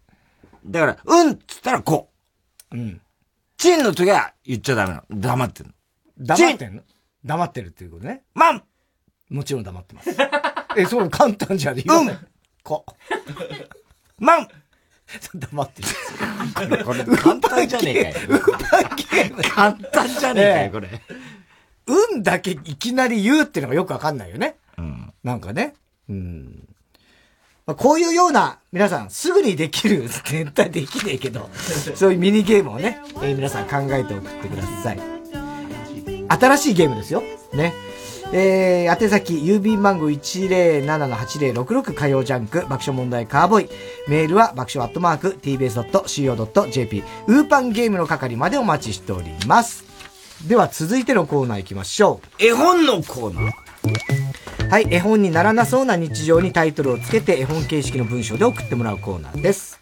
だから、うんっつったらこ。うん。チンの時は言っちゃダメなの。黙ってんの。黙ってんの？黙ってるっていうことね。万もちろん黙ってます。え、そう簡単じゃねえ。うん。こ。万黙ってる。これ、簡単じゃねえかよ。ウーパンゲーム。簡単じゃねえかよ、これ。運だけいきなり言うっていうのがよくわかんないよね。うん。なんかね。うん。まあ、こういうような、皆さん、すぐにできる、絶対できねえけど、そういうミニゲームをね、えー、皆さん考えて送ってください。新しいゲームですよ。ね。えー、宛先、郵便番号107-8066火曜ジャンク、爆笑問題カーボーイ。メールは爆笑アットマーク tbs.co.jp。ウーパンゲームの係までお待ちしております。では続いてのコーナー行きましょう。絵本のコーナー。はい、絵本にならなそうな日常にタイトルをつけて絵本形式の文章で送ってもらうコーナーです。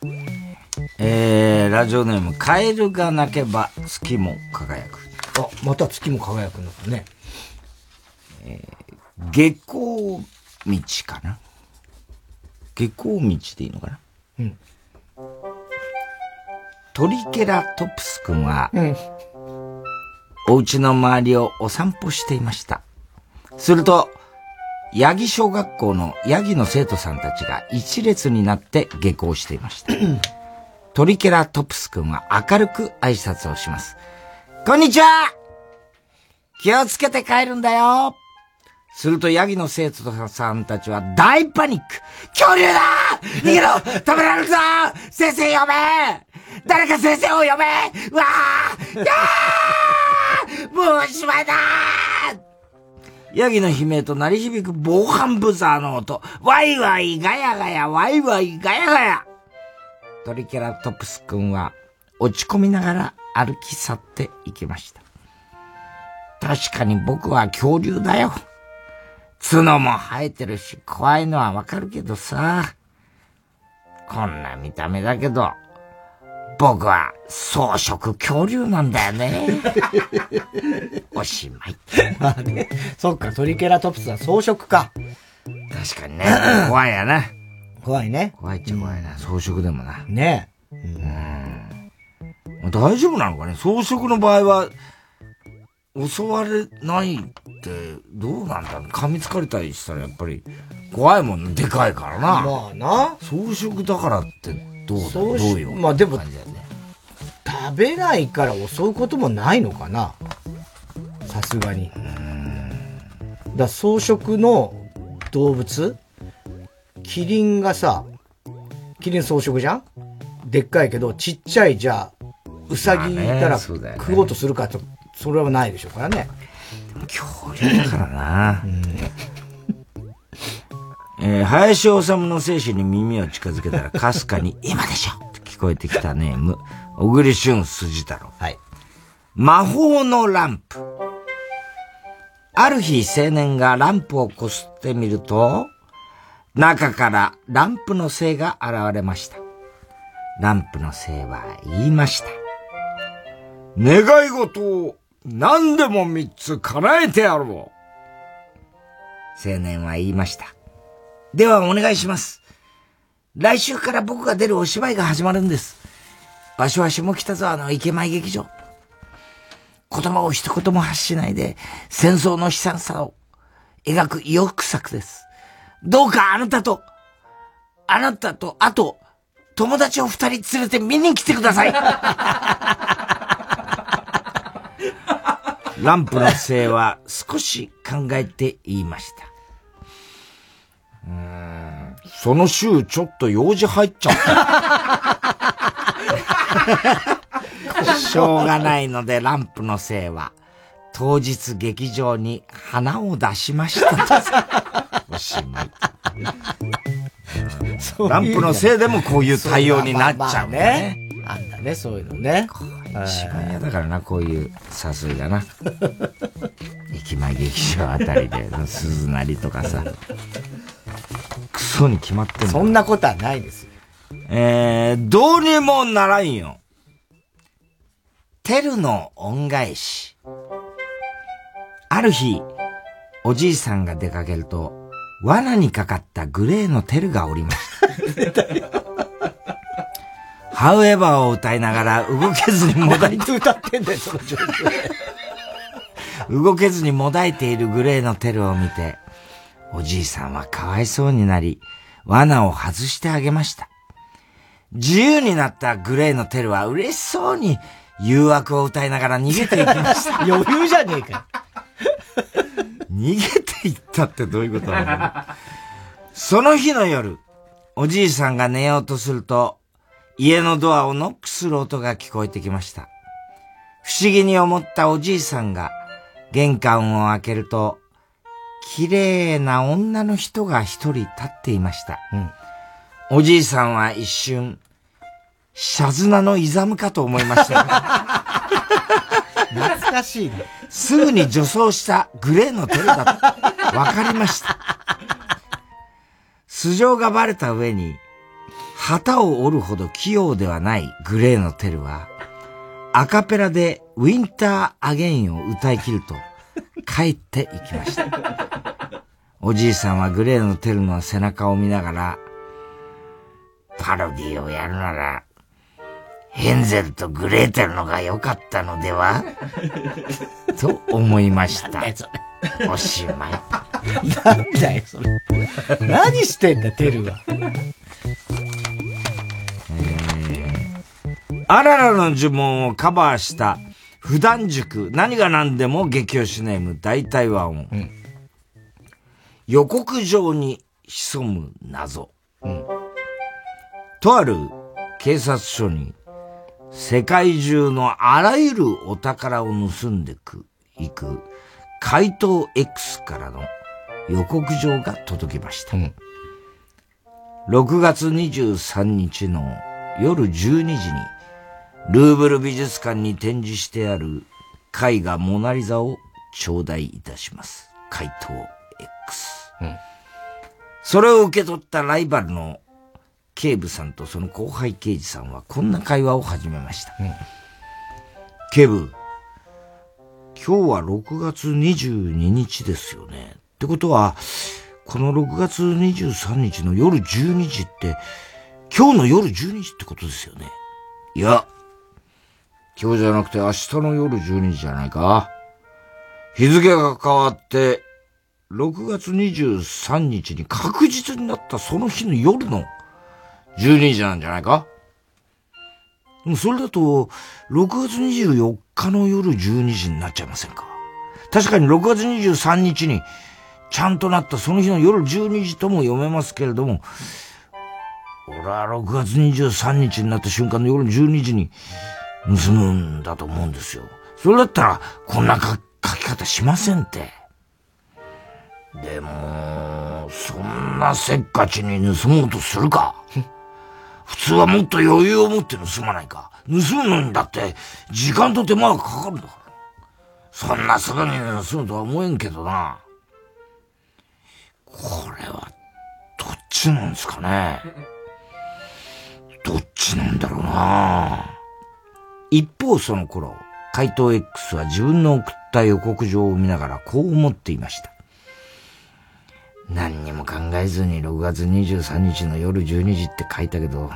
えー、ラジオネーム、カエルが鳴けば月も輝く。あ、また月も輝くのかね。えー、下校道かな？下校道でいいのかな？うん。トリケラトプス君は、うん、お家の周りをお散歩していました。すると、八木小学校のヤギの生徒さんたちが一列になって下校していました。トリケラトプス君は明るく挨拶をします。こんにちは。気をつけて帰るんだよ。するとヤギの生徒さんたちは大パニック恐竜だ逃げろ止められるぞ先生呼べ誰か先生を呼べうわーやーもうおしまいだヤギの悲鳴と鳴り響く防犯ブザーの音。ワイワイガヤガヤ、ワイワイガヤガヤ。トリケラトプス君は落ち込みながら歩き去っていきました。確かに僕は恐竜だよ。角も生えてるし、怖いのはわかるけどさ。こんな見た目だけど、僕は草食恐竜なんだよね。おしまい。まあね。そっか、トリケラトプスは草食か。確かにね。怖いやな。怖いね。怖いっちゃ怖いな。草食でもな。ねうん。大丈夫なのかね？草食の場合は、襲われないって、どうなんだろう？噛みつかれたりしたらやっぱり、怖いもんでかいからな。まあな。草食だからってどうだどうよ。まあでも、食べないから襲うこともないのかな。さすがに。だ草食の動物？キリンがさ、キリン草食じゃん？でっかいけど、ちっちゃいじゃあ、ウサギいたら食おうとするかと、それはないでしょうからね。恐竜だからな。うんえー、林修の精神に耳を近づけたら、かすかに、今でしょって聞こえてきたネーム、小栗旬筋太郎。はい。魔法のランプ。ある日青年がランプをこすってみると、中からランプの精が現れました。ランプの精は言いました。願い事を何でも三つ叶えてやろう。青年は言いました。ではお願いします。来週から僕が出るお芝居が始まるんです。場所は下北沢の池前劇場。言葉を一言も発しないで戦争の悲惨さを描く意欲作です。どうかあなたと、あなたと、あと、友達を二人連れて見に来てください。ランプの性は少し考えて言いました。うん、その週ちょっと用事入っちゃった。しょうがないのでランプのせいは、当日劇場に花を出しましたおしまい。ランプのせいでもこういう対応になっちゃうね。あんだね、そういうのね。一番嫌だからな、こういう誘いがな。駅前劇場あたりで、鈴なりとかさ。クソに決まってんそんなことはないですよ。えー、どうにもならんよ。テルの恩返し。ある日、おじいさんが出かけると、罠にかかったグレーのテルがおりました。ハウエバーを歌いながら動けずにもだいて歌ってんだよ、その状況 動けずにもだいているグレーのテルを見て、おじいさんはかわいそうになり、罠を外してあげました。自由になったグレーのテルは嬉しそうに誘惑を歌いながら逃げていきました。余裕じゃねえか。逃げていったってどういうことなの？その日の夜、おじいさんが寝ようとすると、家のドアをノックする音が聞こえてきました。不思議に思ったおじいさんが玄関を開けると、綺麗な女の人が一人立っていました。うん、おじいさんは一瞬、シャズナのイザムかと思いました、懐かしいね。すぐに女装したグレーのテルだとわかりました。素性がバレた上に、旗を折るほど器用ではないグレーのテルは、アカペラでウィンターアゲインを歌い切ると、帰っていきました。おじいさんはグレーのテルの背中を見ながら、パロディをやるなら、ヘンゼルとグレーテルのが良かったのでは？と思いました。おしまい。なんだよ、それ。何してんだ、テルは。あららの呪文をカバーした普段塾、何が何でも激推しネーム大体和音。うん、予告状に潜む謎。うん、とある警察署に世界中のあらゆるお宝を盗んでく、いく怪盗 X からの予告状が届きました。うん、6月23日の夜12時にルーブル美術館に展示してある絵画モナリザを頂戴いたします。怪盗 X。うん、それを受け取ったライバルの警部さんとその後輩刑事さんはこんな会話を始めました。うん、警部、今日は6月22日ですよね。ってことは、この6月23日の夜12時って、今日の夜12時ってことですよね。いや、今日じゃなくて明日の夜12時じゃないか。日付が変わって、6月23日に確実になったその日の夜の12時なんじゃないかそれだと、6月24日の夜12時になっちゃいませんか確かに6月23日に、ちゃんとなったその日の夜12時とも読めますけれども、俺は6月23日になった瞬間の夜12時に盗むんだと思うんですよ。それだったら、こんな書き方しませんって。でも、そんなせっかちに盗もうとするか普通はもっと余裕を持って盗まないか。盗むのにだって、時間と手間がかかるんだから。そんなすぐに盗むとは思えんけどな。これは、どっちなんですかね。どっちなんだろうな。一方その頃、怪盗 X は自分の送った予告状を見ながらこう思っていました。何にも考えずに6月23日の夜12時って書いたけど、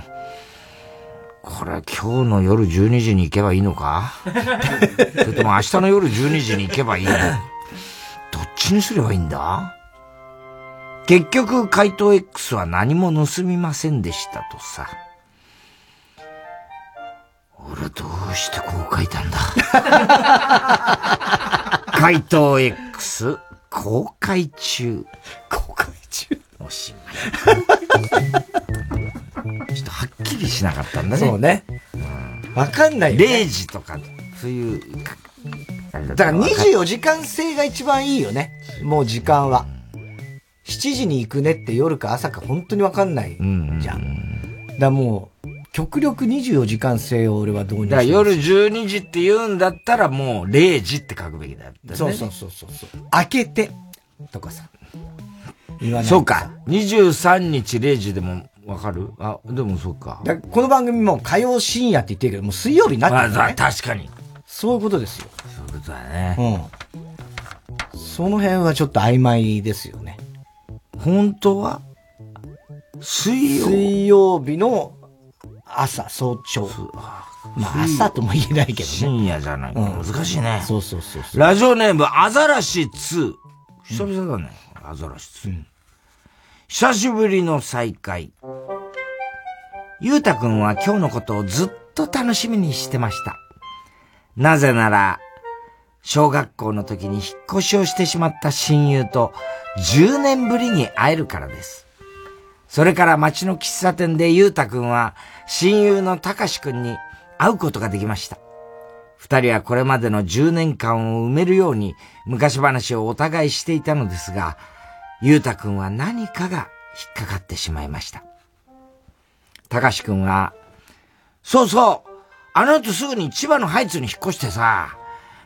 これは今日の夜12時に行けばいいのか？それとも明日の夜12時に行けばいいの？どっちにすればいいんだ？結局、怪盗 X は何も盗みませんでしたとさ。俺どうしてこう書いたんだ？怪盗 X 公開中。公開中おしまい。ちょっとはっきりしなかったんだね。そうね。わ、うん、かんないよ、ね。0時とか、そういう。だから24時間制が一番いいよね。もう時間は。7時に行くねって夜か朝か本当にわかんないじゃん。だからもう、極力24時間制を俺は導入してだ夜12時って言うんだったらもう0時って書くべきだったね。そうそうそうそう。開けて、とかさ。言わない。そうか。23日0時でもわかる？あ、でもそうか。かこの番組も火曜深夜って言ってるけど、もう水曜日になってる、ね。あ、確かに。そういうことですよ。そういうことだね。うん。その辺はちょっと曖昧ですよね。本当は？水曜水曜日の朝、早朝。まあ朝とも言えないけどね。深夜じゃない。難しいね。そうそうそうラジオネーム、アザラシ2。久々だね。アザラシ2。久しぶりの再会。ゆうたくんは今日のことをずっと楽しみにしてました。なぜなら、小学校の時に引っ越しをしてしまった親友と10年ぶりに会えるからです。それから街の喫茶店でゆうたくんは親友のたかしくんに会うことができました。二人はこれまでの10年間を埋めるように昔話をお互いしていたのですが、ゆうたくんは何かが引っかかってしまいました。たかしくんは、そうそう、あの後すぐに千葉のハイツに引っ越してさ、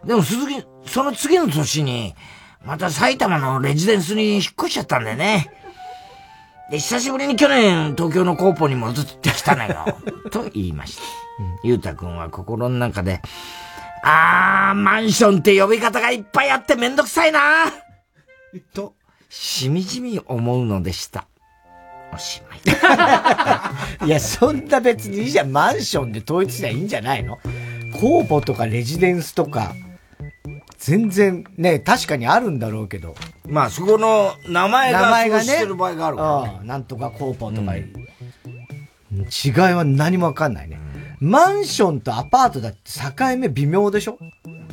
でも鈴木、その次の年に、また埼玉のレジデンスに引っ越しちゃったんだよね。で、久しぶりに去年東京のコーポに戻ってきたのよ。と言いました。ゆうたくんは心の中で、あー、マンションって呼び方がいっぱいあってめんどくさいなと、しみじみ思うのでした。おしまい。いや、そんな別にいいじゃん。マンションで統一すりゃいいんじゃないの？コーポとかレジデンスとか、全然ね、確かにあるんだろうけど。まあそこの名前が名前がね、してる場合があるからね。なんとかコーポとか、うん、違いは何もわかんないね。マンションとアパートだって境目微妙でしょ？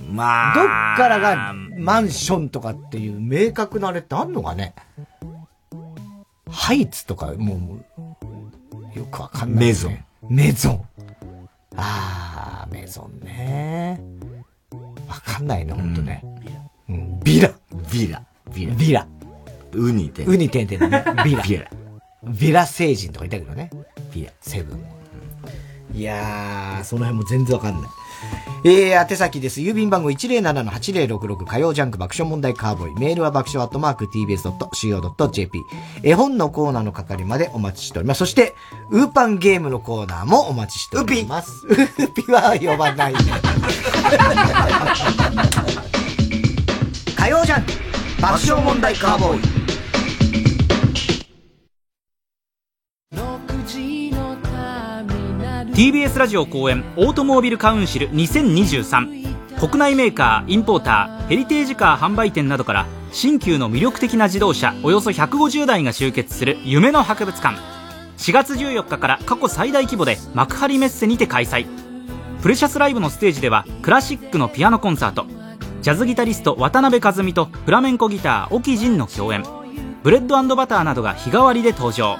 まあ。どっからがマンションとかっていう明確なあれってあんのかね？ハイツとかもう、よくわかんない、ね、メゾン。メゾン。あー、メゾンね。わかんないね、ほんとね。うん、ビラ。ビラ。ビラ。ビラ。ウニてウニてんてんね。ビラ。ビラ。ビラ星人とかいたけどね。ビラ、セブン。いやー、その辺も全然わかんない。えー、宛先です。郵便番号107-8066火曜ジャンク爆笑問題カーボーイ。メールは爆笑アットマーク tbs.co.jp。絵本のコーナーの係までお待ちしております。そして、ウーパンゲームのコーナーもお待ちしております。ウピウピは呼ばない。火曜ジャンク爆笑問題カーボーイ。6時の TBS ラジオ公演オートモービルカウンシル2023国内メーカーインポーターヘリテージカー販売店などから新旧の魅力的な自動車およそ150台が集結する夢の博物館。4月14日から過去最大規模で幕張メッセにて開催。プレシャスライブのステージではクラシックのピアノコンサート。ジャズギタリスト渡辺和美とフラメンコギター沖仁の共演。ブレッドバターなどが日替わりで登場。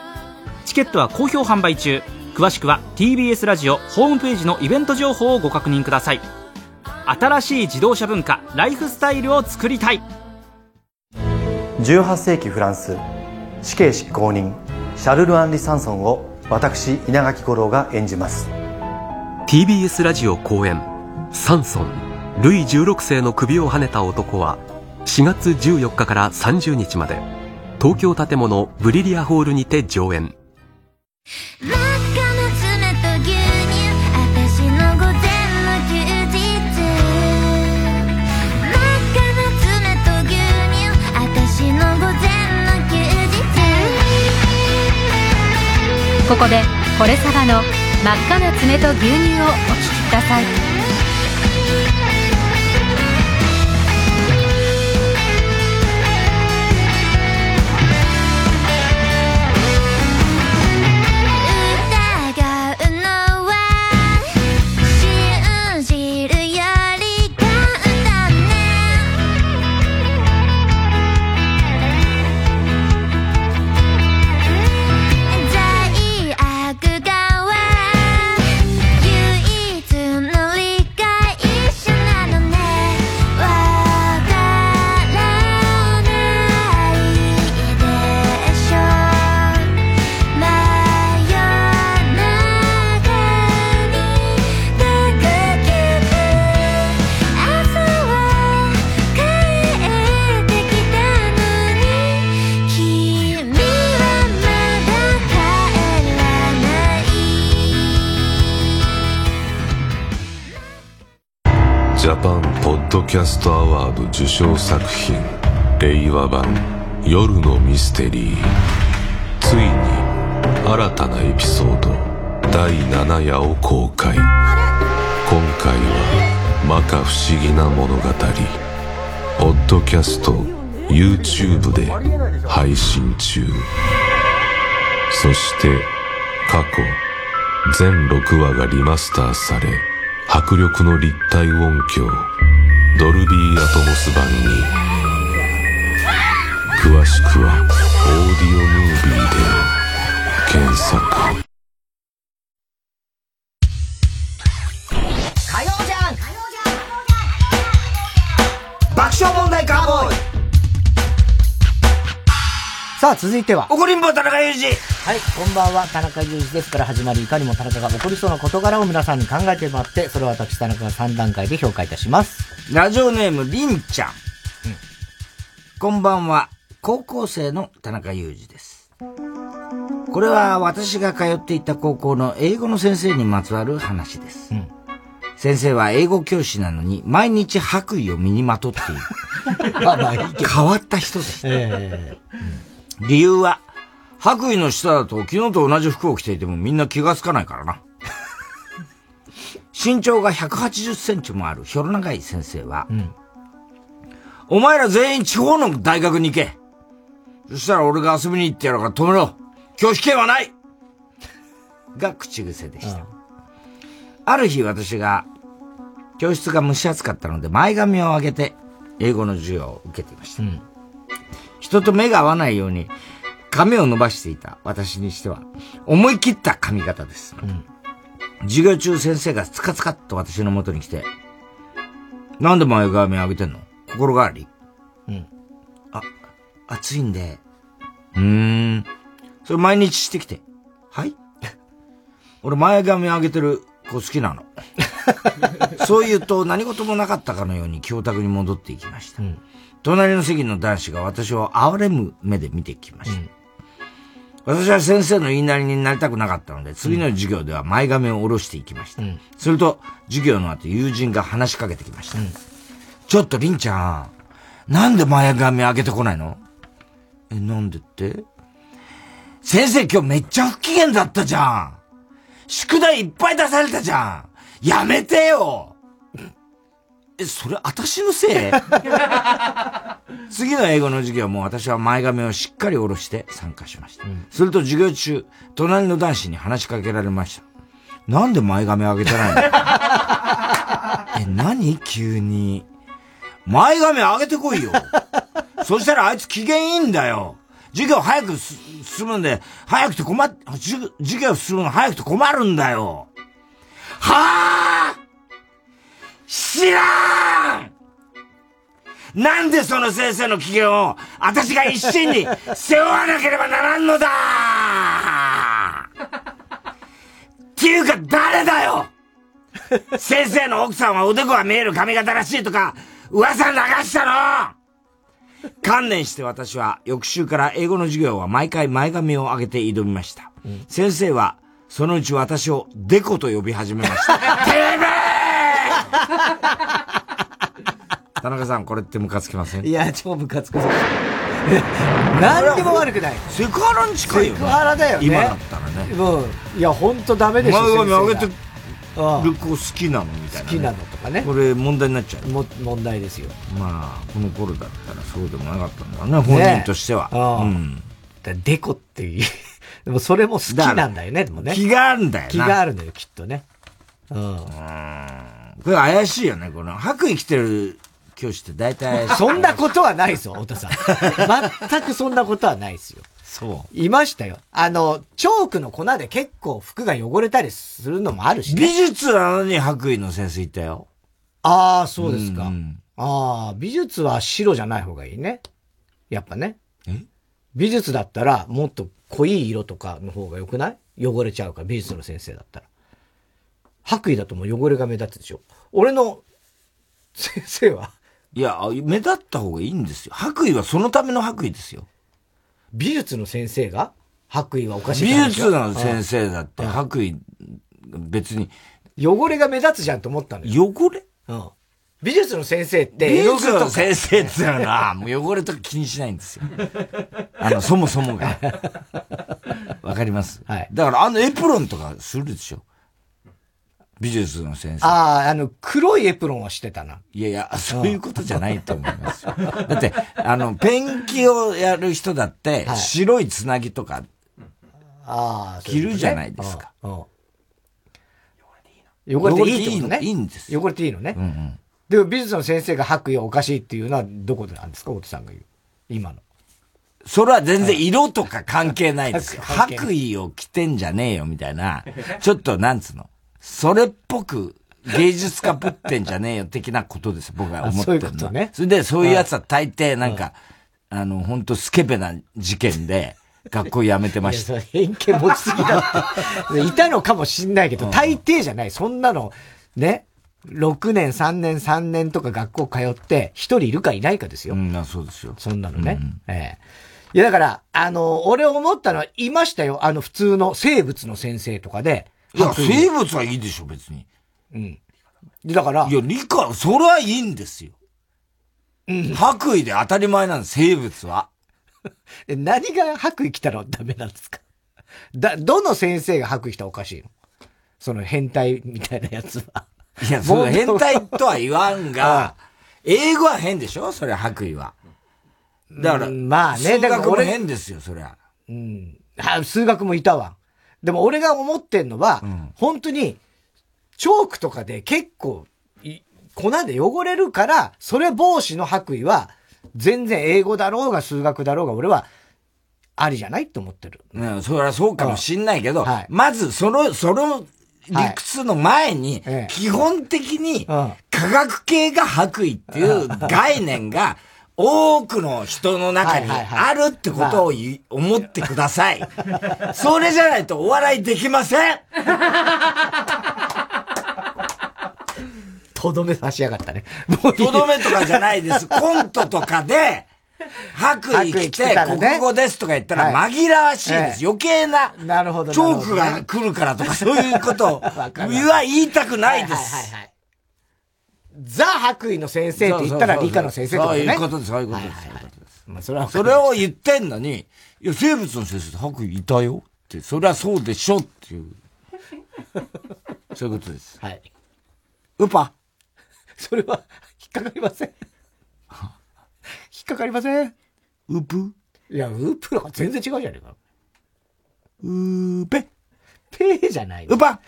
チケットは好評販売中。詳しくは TBS ラジオホームページのイベント情報をご確認ください。新しい自動車文化ライフスタイルを作りたい。18世紀フランス死刑執行人シャルル・アンリ・サンソンを私稲垣吾郎が演じます。TBS ラジオ公演「サンソンルイ16世の首をはねた男」は4月14日から30日まで東京建物ブリリアホールにて上演ここでこれさばの真っ赤な爪と牛乳をお聴きください。ドキャストアワード受賞作品令和版夜のミステリー。ついに新たなエピソード第7夜を公開。今回は摩訶不思議な物語ポッドキャスト YouTube で配信中。そして過去全6話がリマスターされ迫力の立体音響。ドルビーアトモス版に。詳しくはオーディオムービーで検索。さあ、続いては。怒りんぼ田中裕二はい、こんばんは、田中裕二ですから始まり、いかにも田中が起こりそうな事柄を皆さんに考えてもらって、それを私田中が3段階で評価いたします。ラジオネーム、りんちゃん。うん、こんばんは、高校生の田中裕二です。これは私が通っていた高校の英語の先生にまつわる話です。うん、先生は英語教師なのに毎日白衣を身にまとっている。変わった人です。えーうん、理由は、白衣の下だと昨日と同じ服を着ていてもみんな気がつかないからな。身長が180センチもあるひょろ長い先生は、うん、お前ら全員地方の大学に行け。そしたら俺が遊びに行ってやるから止めろ。拒否権はないが口癖でした。ある日私が、教室が蒸し暑かったので前髪を上げて英語の授業を受けていました。うん、人と目が合わないように髪を伸ばしていた私にしては思い切った髪型です。うん授業中先生がつかつかっと私の元に来て、なんで前髪上げてんの？心変わりうん。あ、暑いんで。うーん。それ毎日してきて。はい？俺前髪上げてる子好きなの。そう言うと何事もなかったかのように教託に戻っていきました。うん、隣の席の男子が私を憐れむ目で見てきました。うん私は先生の言いなりになりたくなかったので、次の授業では前髪を下ろしていきました。うん、すると、授業の後友人が話しかけてきました。うん、ちょっと、りんちゃん、なんで前髪上げてこないの？え、なんでって？先生今日めっちゃ不機嫌だったじゃん。宿題いっぱい出されたじゃん。やめてよえ、それ私のせい？次の英語の授業も私は前髪をしっかり下ろして参加しました。うん、すると授業中、隣の男子に話しかけられました。なんで前髪上げてないの？え、何？急に。前髪上げてこいよ。そしたらあいつ機嫌いいんだよ。授業早く進むんで、早くて困っ、授業進むの早くて困るんだよ。はあ知らんなんでその先生の機嫌を、私が一心に背負わなければならんのだっていうか誰だよ先生の奥さんはおでこが見える髪型らしいとか、噂流したの観念して私は翌週から英語の授業は毎回前髪を上げて挑みました。うん、先生はそのうち私をデコと呼び始めました。て 田中さん、これってムカつきません？いや、超ムカつく。何にも悪くない。セクハラに近いよね。セクハラだよね。今だったらね。うん。いや、ほんとダメでしょ。前髪上げてる子好きなのみたいな、ね、好きなのとかね。これ問題になっちゃう。も問題ですよ。まあ、この頃だったらそうでもなかったんだね、本人としては。うん。デコっていう。でもそれも好きなんだよね、でもね。気があるんだよ気があるのよ、きっとね。うん。うんこれ怪しいよね、この。白衣着てる教師って大体。そんなことはないですよ、太田さん。全くそんなことはないですよ。そう。いましたよ。あの、チョークの粉で結構服が汚れたりするのもあるし、ね、美術なのに白衣の先生いたよ。ああ、そうですか。うん、ああ、美術は白じゃない方がいいね。やっぱね。美術だったらもっと濃い色とかの方が良くない？汚れちゃうから、美術の先生だったら。白衣だともう汚れが目立つでしょ。俺の 先生は？いや、目立った方がいいんですよ。白衣はそのための白衣ですよ。美術の先生が？白衣はおかしい美術の先生だって白衣、別に。汚れが目立つじゃんと思ったのよ。汚れ？うん。美術の先生って、美術の先生ってのは、もう汚れとか気にしないんですよ。あの、そもそもが。わかります？はい。だからあのエプロンとかするでしょ。美術の先生。ああ、あの、黒いエプロンはしてたな。いやいや、そういうことじゃないと思いますよ。だって、あの、ペンキをやる人だって、白いつなぎとか、ああ、着るじゃないですか。汚れていいいいね。いいんですよ。汚れていいのね。うんうん。でも美術の先生が白衣はおかしいっていうのはどこでなんですか？大手さんが言う。今の。それは全然色とか関係ないですよ。白衣を着てんじゃねえよみたいな、ちょっとなんつうの？それっぽく芸術家ぶってんじゃねえよ的なことです、僕は思ってるのは。そういうことね。それで、そういうやつは大抵なんか、あの、本当スケベな事件で、学校辞めてました。偏見持ちすぎだって。いたのかもしんないけど、大抵じゃない。そんなの、ね。6年、3年、3年とか学校通って、一人いるかいないかですよ。うん、そうですよ。そんなのね。うん、ええいや、だから、あの、俺思ったのは、いましたよ。あの、普通の生物の先生とかで、いや、生物はいいでしょ、別に。うん。だから。いや、理科、それはいいんですよ。うん。白衣で当たり前なんです、生物は。何が白衣着たらダメなんですか？だ、どの先生が白衣着たらおかしいの？その変態みたいなやつは。いや、その変態とは言わんが、英語は変でしょ？それ白衣は。だから、まあね、数学も変ですよ、そりゃ。うん。数学もいたわ。でも俺が思ってんのは、うん、本当に、チョークとかで結構、粉で汚れるから、それ防止の白衣は、全然英語だろうが数学だろうが、俺は、ありじゃないと思ってる。うん、それはそうかもしんないけど、はい、まず、その、その、理屈の前に、基本的に、科学系が白衣っていう概念が、多くの人の中にあるってことを思ってください。それじゃないとお笑いできませんとどめさしやがったね。とどめとかじゃないです。コントとかで、白衣着て、国語ですとか言ったら紛らわしいです。余計な、なるほど。チョークが来るからとか、そういうことを、は言いたくないです。はいはいはいザ・白衣の先生って言ったら理科の先生とかね。そういうことです、そういうことです。まあ、それは。それを言ってんのに、い。や、生物の先生白衣い。たよって、それはそうでしょっていう。そういうことです。はい。ウパそれは、引っかかりません。引っかかりません。ウプい。や、ウプは全然違うじゃねえか。うーぺペじゃない。ウパあ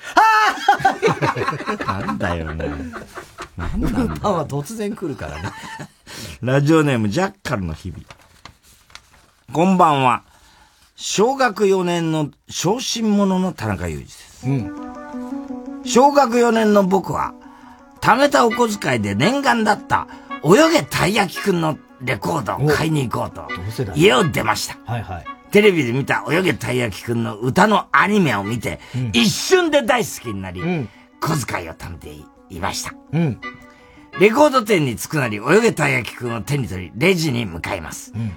あなんだよね。ウーパンは突然来るからね。ラジオネームジャッカルの日々。こんばんは。小学4年の小心者の田中裕二です。うん。小学4年の僕は、貯めたお小遣いで念願だった泳げたい焼きくんのレコードを買いに行こうと、家を出ました。はいはい。テレビで見た泳げたい焼きくんの歌のアニメを見て、うん、一瞬で大好きになり、うん、小遣いを貯めていました。うん。レコード店に着くなり、泳げたい焼きくんを手に取り、レジに向かいます。うん、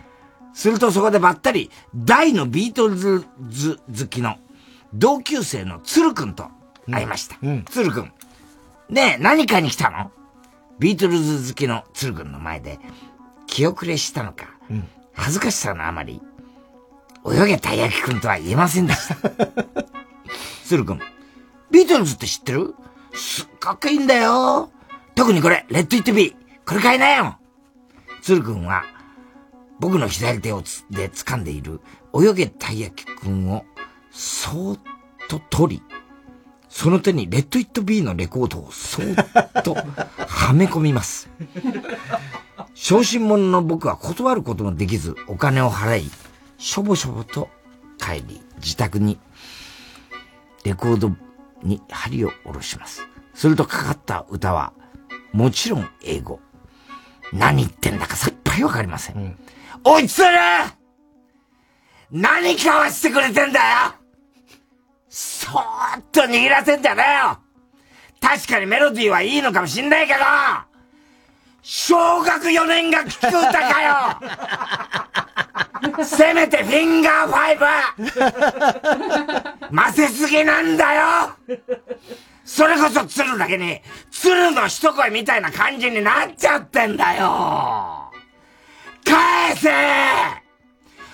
するとそこでばったり、大のビートルズ好きの同級生の鶴くんと会いました。うん、鶴くん。ねえ、何かに来たの？ビートルズ好きの鶴くんの前で、気遅れしたのか、うん、恥ずかしさのあまり、泳げたい焼きくんとは言えませんでした。鶴くん、ビートルズって知ってる？すっごくいいんだよ。特にこれ、レッド・イット・ビー。これ買いなよ。鶴くんは、僕の左手をつで掴んでいる泳げたい焼きくんを、そーっと取り、その手にレッド・イット・ビーのレコードをそーっとはめ込みます。小心者の僕は断ることもできず、お金を払い、しょぼしょぼと帰り、自宅に、レコードに針を下ろします。するとかかった歌は、もちろん英語。何言ってんだかさっぱりわかりません。うん、おいつる何かわしてくれてんだよそーっと握らせんじゃねえよ確かにメロディーはいいのかもしんないけど小学4年が聴く歌かよ せめてフィンガーファイブ混ぜ すぎなんだよ。それこそ鶴だけに、鶴の一声みたいな感じになっちゃってんだよ。返せ！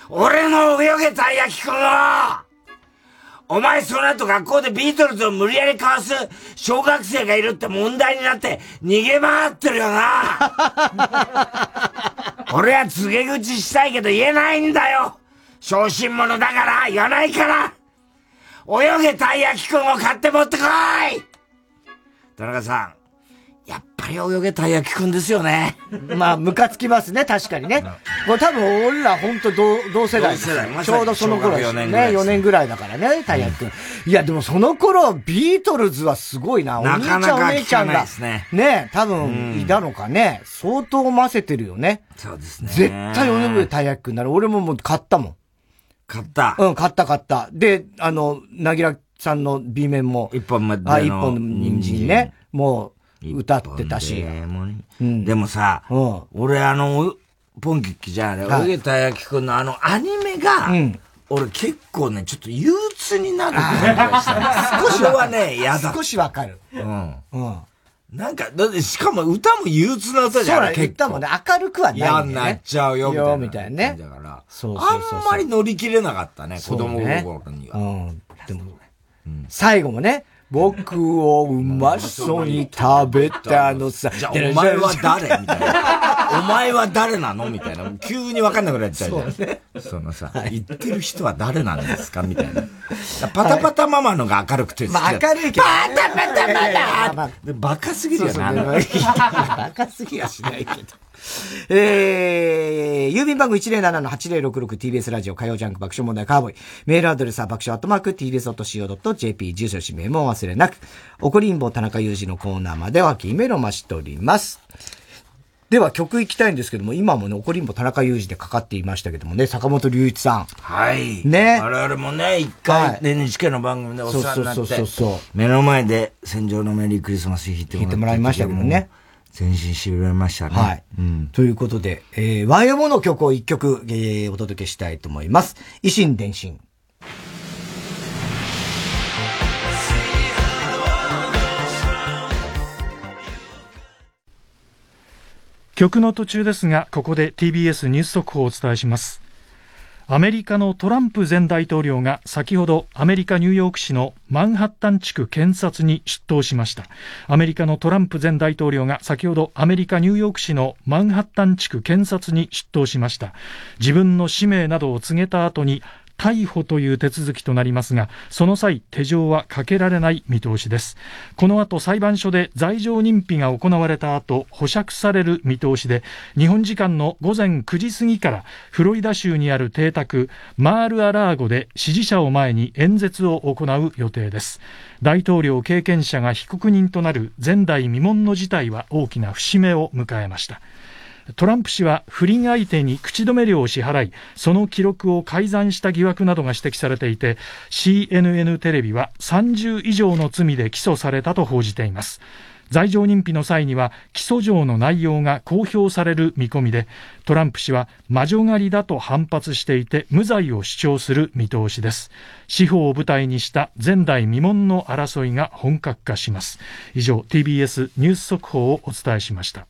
俺の泳げた焼きくんをお前その後学校でビートルズを無理やりかわす小学生がいるって問題になって逃げ回ってるよな。俺は告げ口したいけど言えないんだよ。小心者だから言わないから。泳げたい焼きくんを買って持ってこい。田中さん、り泳げたい焼きくんですよね。まあ、ムカつきますね、確かにね。これ多分俺ら本当同同世代ですちょうどその頃ですね。4年ぐらいだからね、たい焼きくん。いや、でもその頃、ビートルズはすごいな。お兄ちゃんお姉ちゃんが。ね。ね、多分、いたのかね。相当混ぜてるよね。そうですね。絶対泳げたい焼きくんなら、俺ももう買ったもん。買ったうん、買った買った。で、あの、なぎらさんの B 面も。一本まで。あ、一本の人参ね。もう、歌ってたし。うん、でもさ、うん、俺あの、ポンキッキじゃん、ね、泳げたやきくんのあのアニメが、うん、俺結構ね、ちょっと憂鬱になる感じがした。少しはね、嫌だ。少しわかる。うん。うん。なんか、だってしかも歌も憂鬱な歌じゃん。そう歌もね、明るくはない、ね。嫌になっちゃうよ、みたいな。みたいなね。だから、そうあんまり乗り切れなかったね、子供心には。うん。でも、最後もね、僕をうまそうに食べたのさ。じゃあ、お前は誰みたいな。お前は誰なのみたいな。急にわかんなくなっちゃうじゃん。そ,、ね、そのさ、言ってる人は誰なんですかみたいな。パタパタママのが明るくて好きまあ明るいけど。パタパタパタバカすぎるよな。バカすぎはしないけど。えー、郵便番号 107-8066TBS ラジオ火曜ジャンク爆笑問題カーボーイ。メールアドレスは爆笑アットマーク TBS.CO.JP 住所氏名も忘れなく。怒りんぼ田中裕二のコーナーまでは、キメロマしております。では曲行きたいんですけども、今もね、怒りんぼ田中裕二でかかっていましたけどもね、坂本龍一さん。はい。ね。我々もね、一回、NHK の番組でお世話になって、そうそうそう目の前で戦場のメリークリスマス弾いてもらいましたけどね。前進しびれましたね。はい。うん、ということで、えー、YMO の曲を一曲、えー、お届けしたいと思います。維新伝心。曲の途中ですがここで TBS ニュース速報をお伝えしますアメリカのトランプ前大統領が先ほどアメリカ・ニューヨーク市のマンハッタン地区検察に出頭しました。アメリカのトランプ前大統領が先ほどアメリカ・ニューヨーク市のマンハッタン地区検察に出頭しました。自分の使命などを告げた後に逮捕という手続きとなりますがその際手錠はかけられない見通しです。この後裁判所で罪状認否が行われた後保釈される見通しで日本時間の午前9時過ぎからフロリダ州にある邸宅マール・アラーゴで支持者を前に演説を行う予定です。大統領経験者が被告人となる前代未聞の事態は大きな節目を迎えました。トランプ氏は不倫相手に口止め料を支払いその記録を改ざんした疑惑などが指摘されていて CNN テレビは30以上の罪で起訴されたと報じています。罪状認否の際には起訴状の内容が公表される見込みでトランプ氏は魔女狩りだと反発していて無罪を主張する見通しです。司法を舞台にした前代未聞の争いが本格化します。以上 TBS ニュース速報をお伝えしました。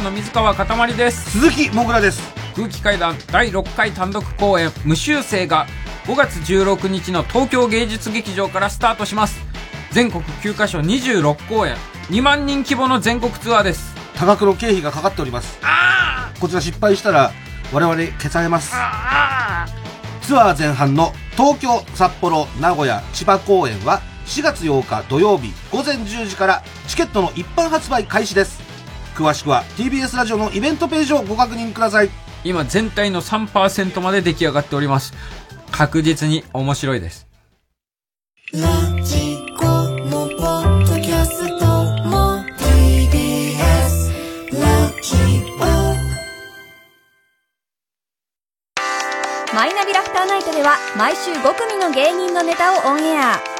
団の水川かたまりです。鈴木もぐらです。空気階段第6回単独公演無修正が5月16日の東京芸術劇場からスタートします。全国9カ所26公演2万人規模の全国ツアーです。多額の経費がかかっております。こちら失敗したら我々消されます。ツアー前半の東京札幌名古屋千葉公演は4月8日土曜日午前10時からチケットの一般発売開始です詳しくは TBS ラジオのイベントページをご確認ください。今全体の3%まで出来上がっております。確実に面白いです。ラジコのポッドキャストも TBS ラジオ。マイナビラフターナイトでは毎週5組の芸人のネタをオンエア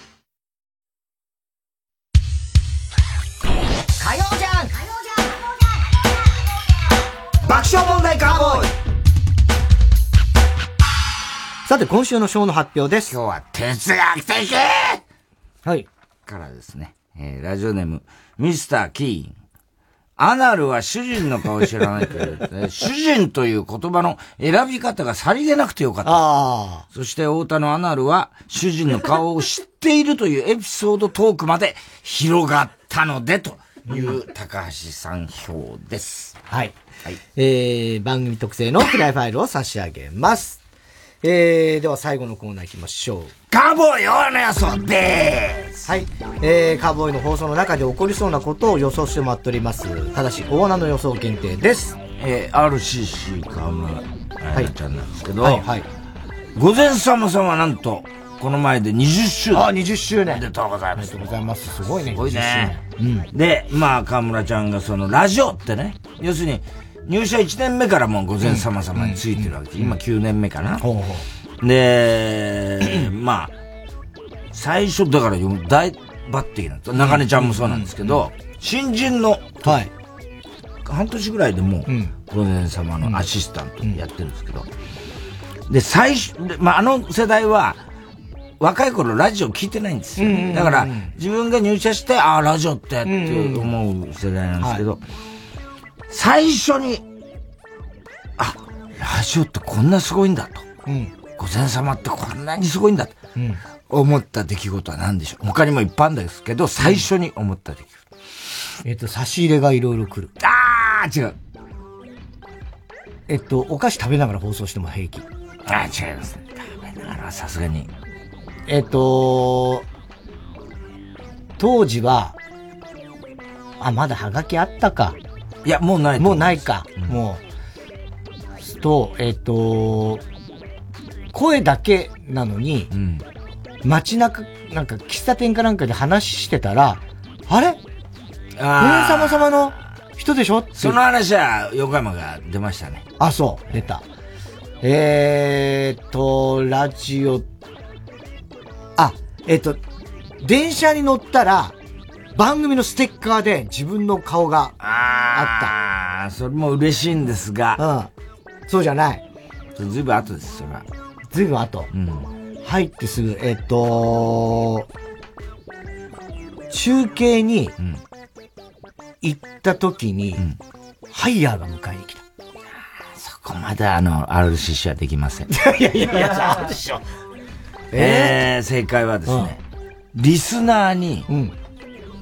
さて、今週の賞の発表です。今日は哲学的はい。からですね、えー、ラジオネーム、ミスター・キーン。アナルは主人の顔を知らないという、ね、主人という言葉の選び方がさりげなくてよかった。そして太田のアナルは主人の顔を知っているというエピソードトークまで広がったので、という高橋さん票です。はい。はい、えー、番組特製のプライファイルを差し上げます。えー、では最後のコーナー行きましょう。カーボーイ大野予想でーすはい。えー、カーボーイの放送の中で起こりそうなことを予想してもらっております。ただし、大穴の予想限定です。えー、RCC 河村彩ちゃんなんですけど、はい、はい。午前様さんはなんと、この前で20周年。あ、20周年。おめでとうございます。おめでとうございます。すごいね。すごいね。うん。で、まあ、河村ちゃんがその、ラジオってね、要するに、入社1年目からもう午前様様についてるわけで、今9年目かな。で、まあ、最初、だから、大抜擢なんです。中根ちゃんもそうなんですけど、新人の、はい。半年ぐらいでもう、午前様のアシスタントやってるんですけど、で、最初、まあ、あの世代は、若い頃ラジオ聞いてないんですよ。だから、自分が入社して、ああ、ラジオってって思う世代なんですけど、最初に、あ、ラジオってこんなすごいんだと。うん、午前様ってこんなにすごいんだと。うん、思った出来事は何でしょう他にもいっぱいあるんですけど、最初に思った出来事。えっと、差し入れがいろいろ来る。あー、違う。えっと、お菓子食べながら放送しても平気。あー、違いますね。食べながらさすがに。えっと、当時は、あ、まだハガキあったか。いや、もうないもうないか。うん、もう。と、えっと、声だけなのに、うん、街中、なんか喫茶店かなんかで話してたら、あれ？あ様様の人でしょ？その話は横山が出ましたね。あ、そう、出た。えーっと、ラジオ、あ、えー、っと、電車に乗ったら、番組のステッカーで自分の顔があった。ああ、それも嬉しいんですが。うん。そうじゃない。ずいぶん後です、それは。ずいぶん後。うん。入ってすぐ、えっ、と中継に行った時に、うん、ハイヤーが迎えに来た。そこまであの、RCC はできません。いやいやいや そうでしょ。えー、正解はですね、うん、リスナーに、うん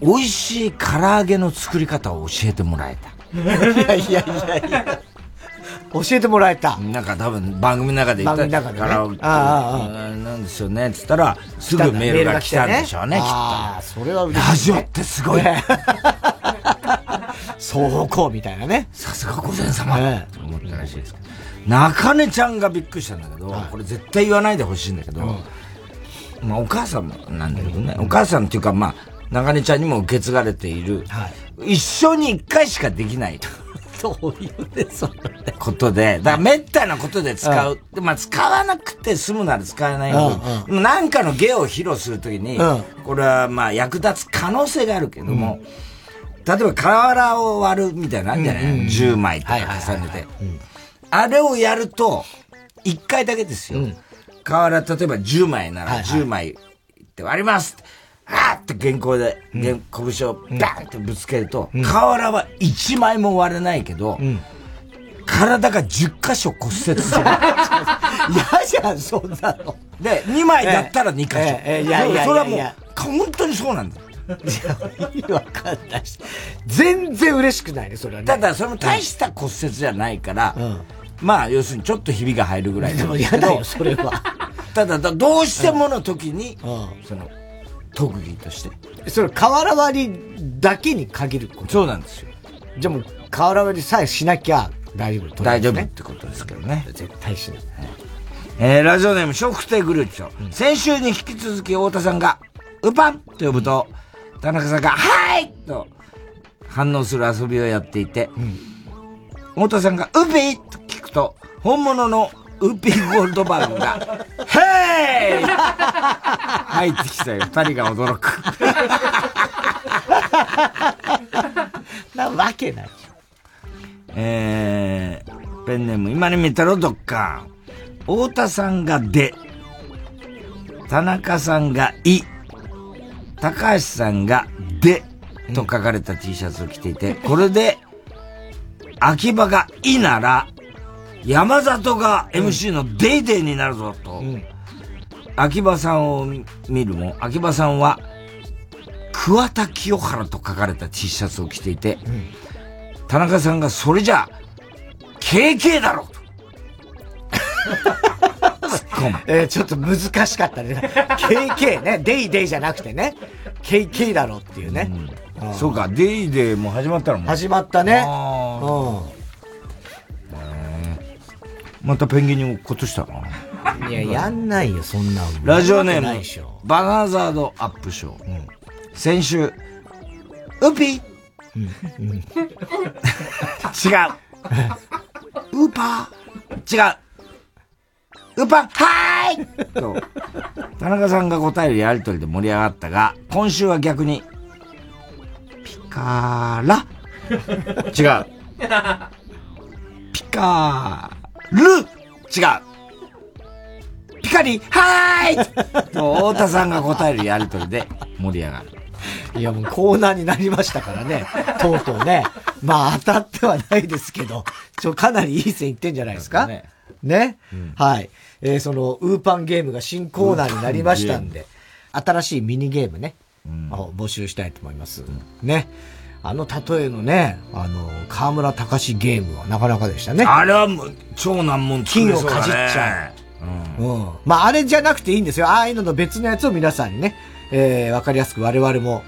美味しい唐揚げの作り方を教えてもらえた。いやいやいやいや。教えてもらえた。なんか多分番組の中で言った番組の中で、ね、唐揚げ。ああ、なんですよね。つったら、すぐメールが来たんでしょうね、きっと。ああ、それは嬉しい、ラジオってすごい。双方向みたいなね。さすが御前様。と思ったらしいですけど。中根ちゃんがびっくりしたんだけど、これ絶対言わないでほしいんだけど、まあお母さんもなんだけどね、お母さんっていうかまあ、中根ちゃんにも受け継がれている、はい、一生に一回しかできない。そういうね、そのね。ことで、だからめったなことで使う。うん、まあ使わなくて済むなら使わないうんうん、なんかの芸を披露するときに、うん、これはまあ役立つ可能性があるけども、うん、例えば瓦を割るみたいなのあるんじゃない、うんうん、?10 枚とか重ねて。あれをやると、1回だけですよ。瓦、例えば10枚なら10枚って割りますって。あーって原稿で、うん、拳をバーンってぶつけると、うん、瓦は1枚も割れないけど、うん、体が10箇所骨折する。嫌じゃん、そんなの。で、2枚だったら2箇所。えええいやいやそれはもう、本当にそうなんだよ。意味わかんないし。全然嬉しくないね、それはね。ただ、それも大した骨折じゃないから、まあ、要するにちょっとひびが入るぐらいでも嫌だよ、それは。ただ、どうしてもの時に、その、特技として。それ、瓦割りだけに限るそうなんですよ。じゃあもう、瓦割りさえしなきゃ大丈夫、大丈夫ってことですけどね。絶対しない。えー、ラジオネーム、食定グルーチョ。うん、先週に引き続き太田さんが、ウパンと呼ぶと、田中さんが、はいと反応する遊びをやっていて、うん、太田さんが、ウピーと聞くと、本物のウッピーゴールドバーグが、ヘイ入ってきたよ。二人が驚く。なわけない。えー、ペンネーム、今に見たろ、どっか。太田さんがで、田中さんがい、高橋さんがで、と書かれた T シャツを着ていて、これで、秋葉がいなら、山里が MC のデイデイになるぞと、うん、秋葉さんを見るも、秋葉さんは、桑田清原と書かれた T シャツを着ていて、うん、田中さんがそれじゃ、KK だろと。えー、ちょっと難しかったね。KK ね。デイデイじゃなくてね。KK だろっていうね。うん、そうか、デイデイも始まったの始まったね。うん。またペンギンに落っことしたな。いや、やんないよ、そんなラジオネーム、バナザードアップショー。うん、先週、ウピ、うん、違う。ウーパー。違う。ウーパー。はーい。と、田中さんが答えるやりとりで盛り上がったが、今週は逆に、ピカーラ。違う。ピカール違うピカリはーいと太田さんが答えるやりとりで盛り上がる。いやもうコーナーになりましたからね。とうとうね。まあ当たってはないですけど、ちょ、かなりいい線いってんじゃないですか？ね。ね、うん、はい。えー、その、ウーパンゲームが新コーナーになりましたんで、新しいミニゲームね、うん、募集したいと思います。うん、ね？あの例えのね、あの、河村隆史ゲームはなかなかでしたね。あれはもう超難問金をかじっちゃう。うん。うん。まあ、あれじゃなくていいんですよ。ああいうのの別のやつを皆さんにね、えー、わかりやすく我々も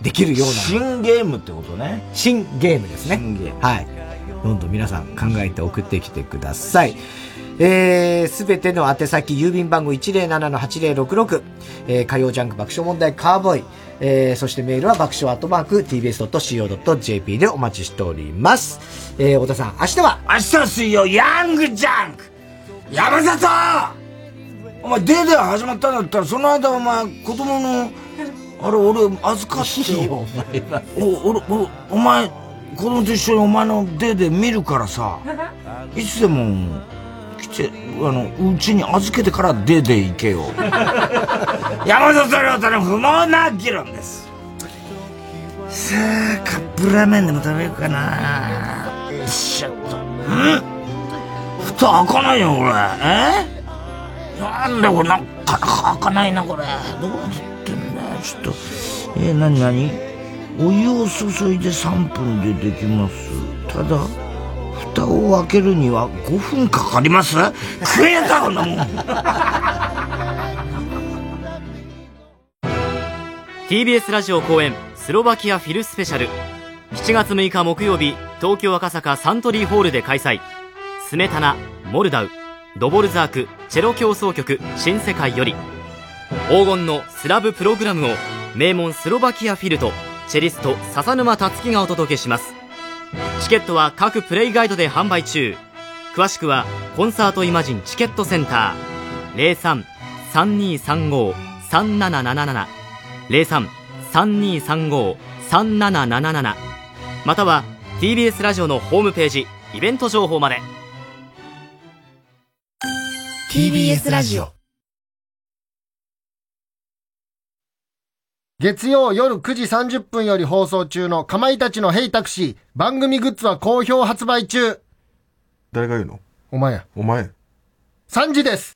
できるような。新ゲームってことね。新ゲームですね。新ゲーム。はい。どんどん皆さん考えて送ってきてください。えー、すべての宛先、郵便番号107-8066、えー、火曜ジャンク爆笑問題カーボーイ、えー、そしてメールは爆笑アットマーク tbs.co.jp でお待ちしております。えー、小田さん、明日は？明日水曜、ヤングジャンク山里お前、 DayDay始まったんだったら、その間お前、子供の、あれ、俺、預かってよ。お前は。お、俺、お、お前、子供と一緒にお前の DayDay見るからさ、いつでも、来て、あの、うちに預けてから DayDay行けよ。山里亮太の不毛な議論です。さあ、カップラーメンでも食べるかなよいしょっと。ん？蓋開かないよ、これ。え？なんでこれなかなか開かないな、これ。どうなってんだよ、ちょっと。えー、なになにお湯を注いで3分でできます。ただ、蓋を開けるには5分かかります？食えたこんなもん。TBS ラジオ公演スロバキアフィルスペシャル。7月6日木曜日東京赤坂サントリーホールで開催。スメタナモルダウ。ドボルザークチェロ協奏曲新世界より。黄金のスラブプログラムを名門スロバキアフィルとチェリスト笹沼達樹がお届けします。チケットは各プレイガイドで販売中。詳しくはコンサートイマジンチケットセンター。03-3235-3777または TBS ラジオのホームページイベント情報まで。TBS ラジオ。月曜夜9時30分より放送中のかまいたちのヘイタクシー番組グッズは好評発売中誰が言うの？お前や。お前。3時です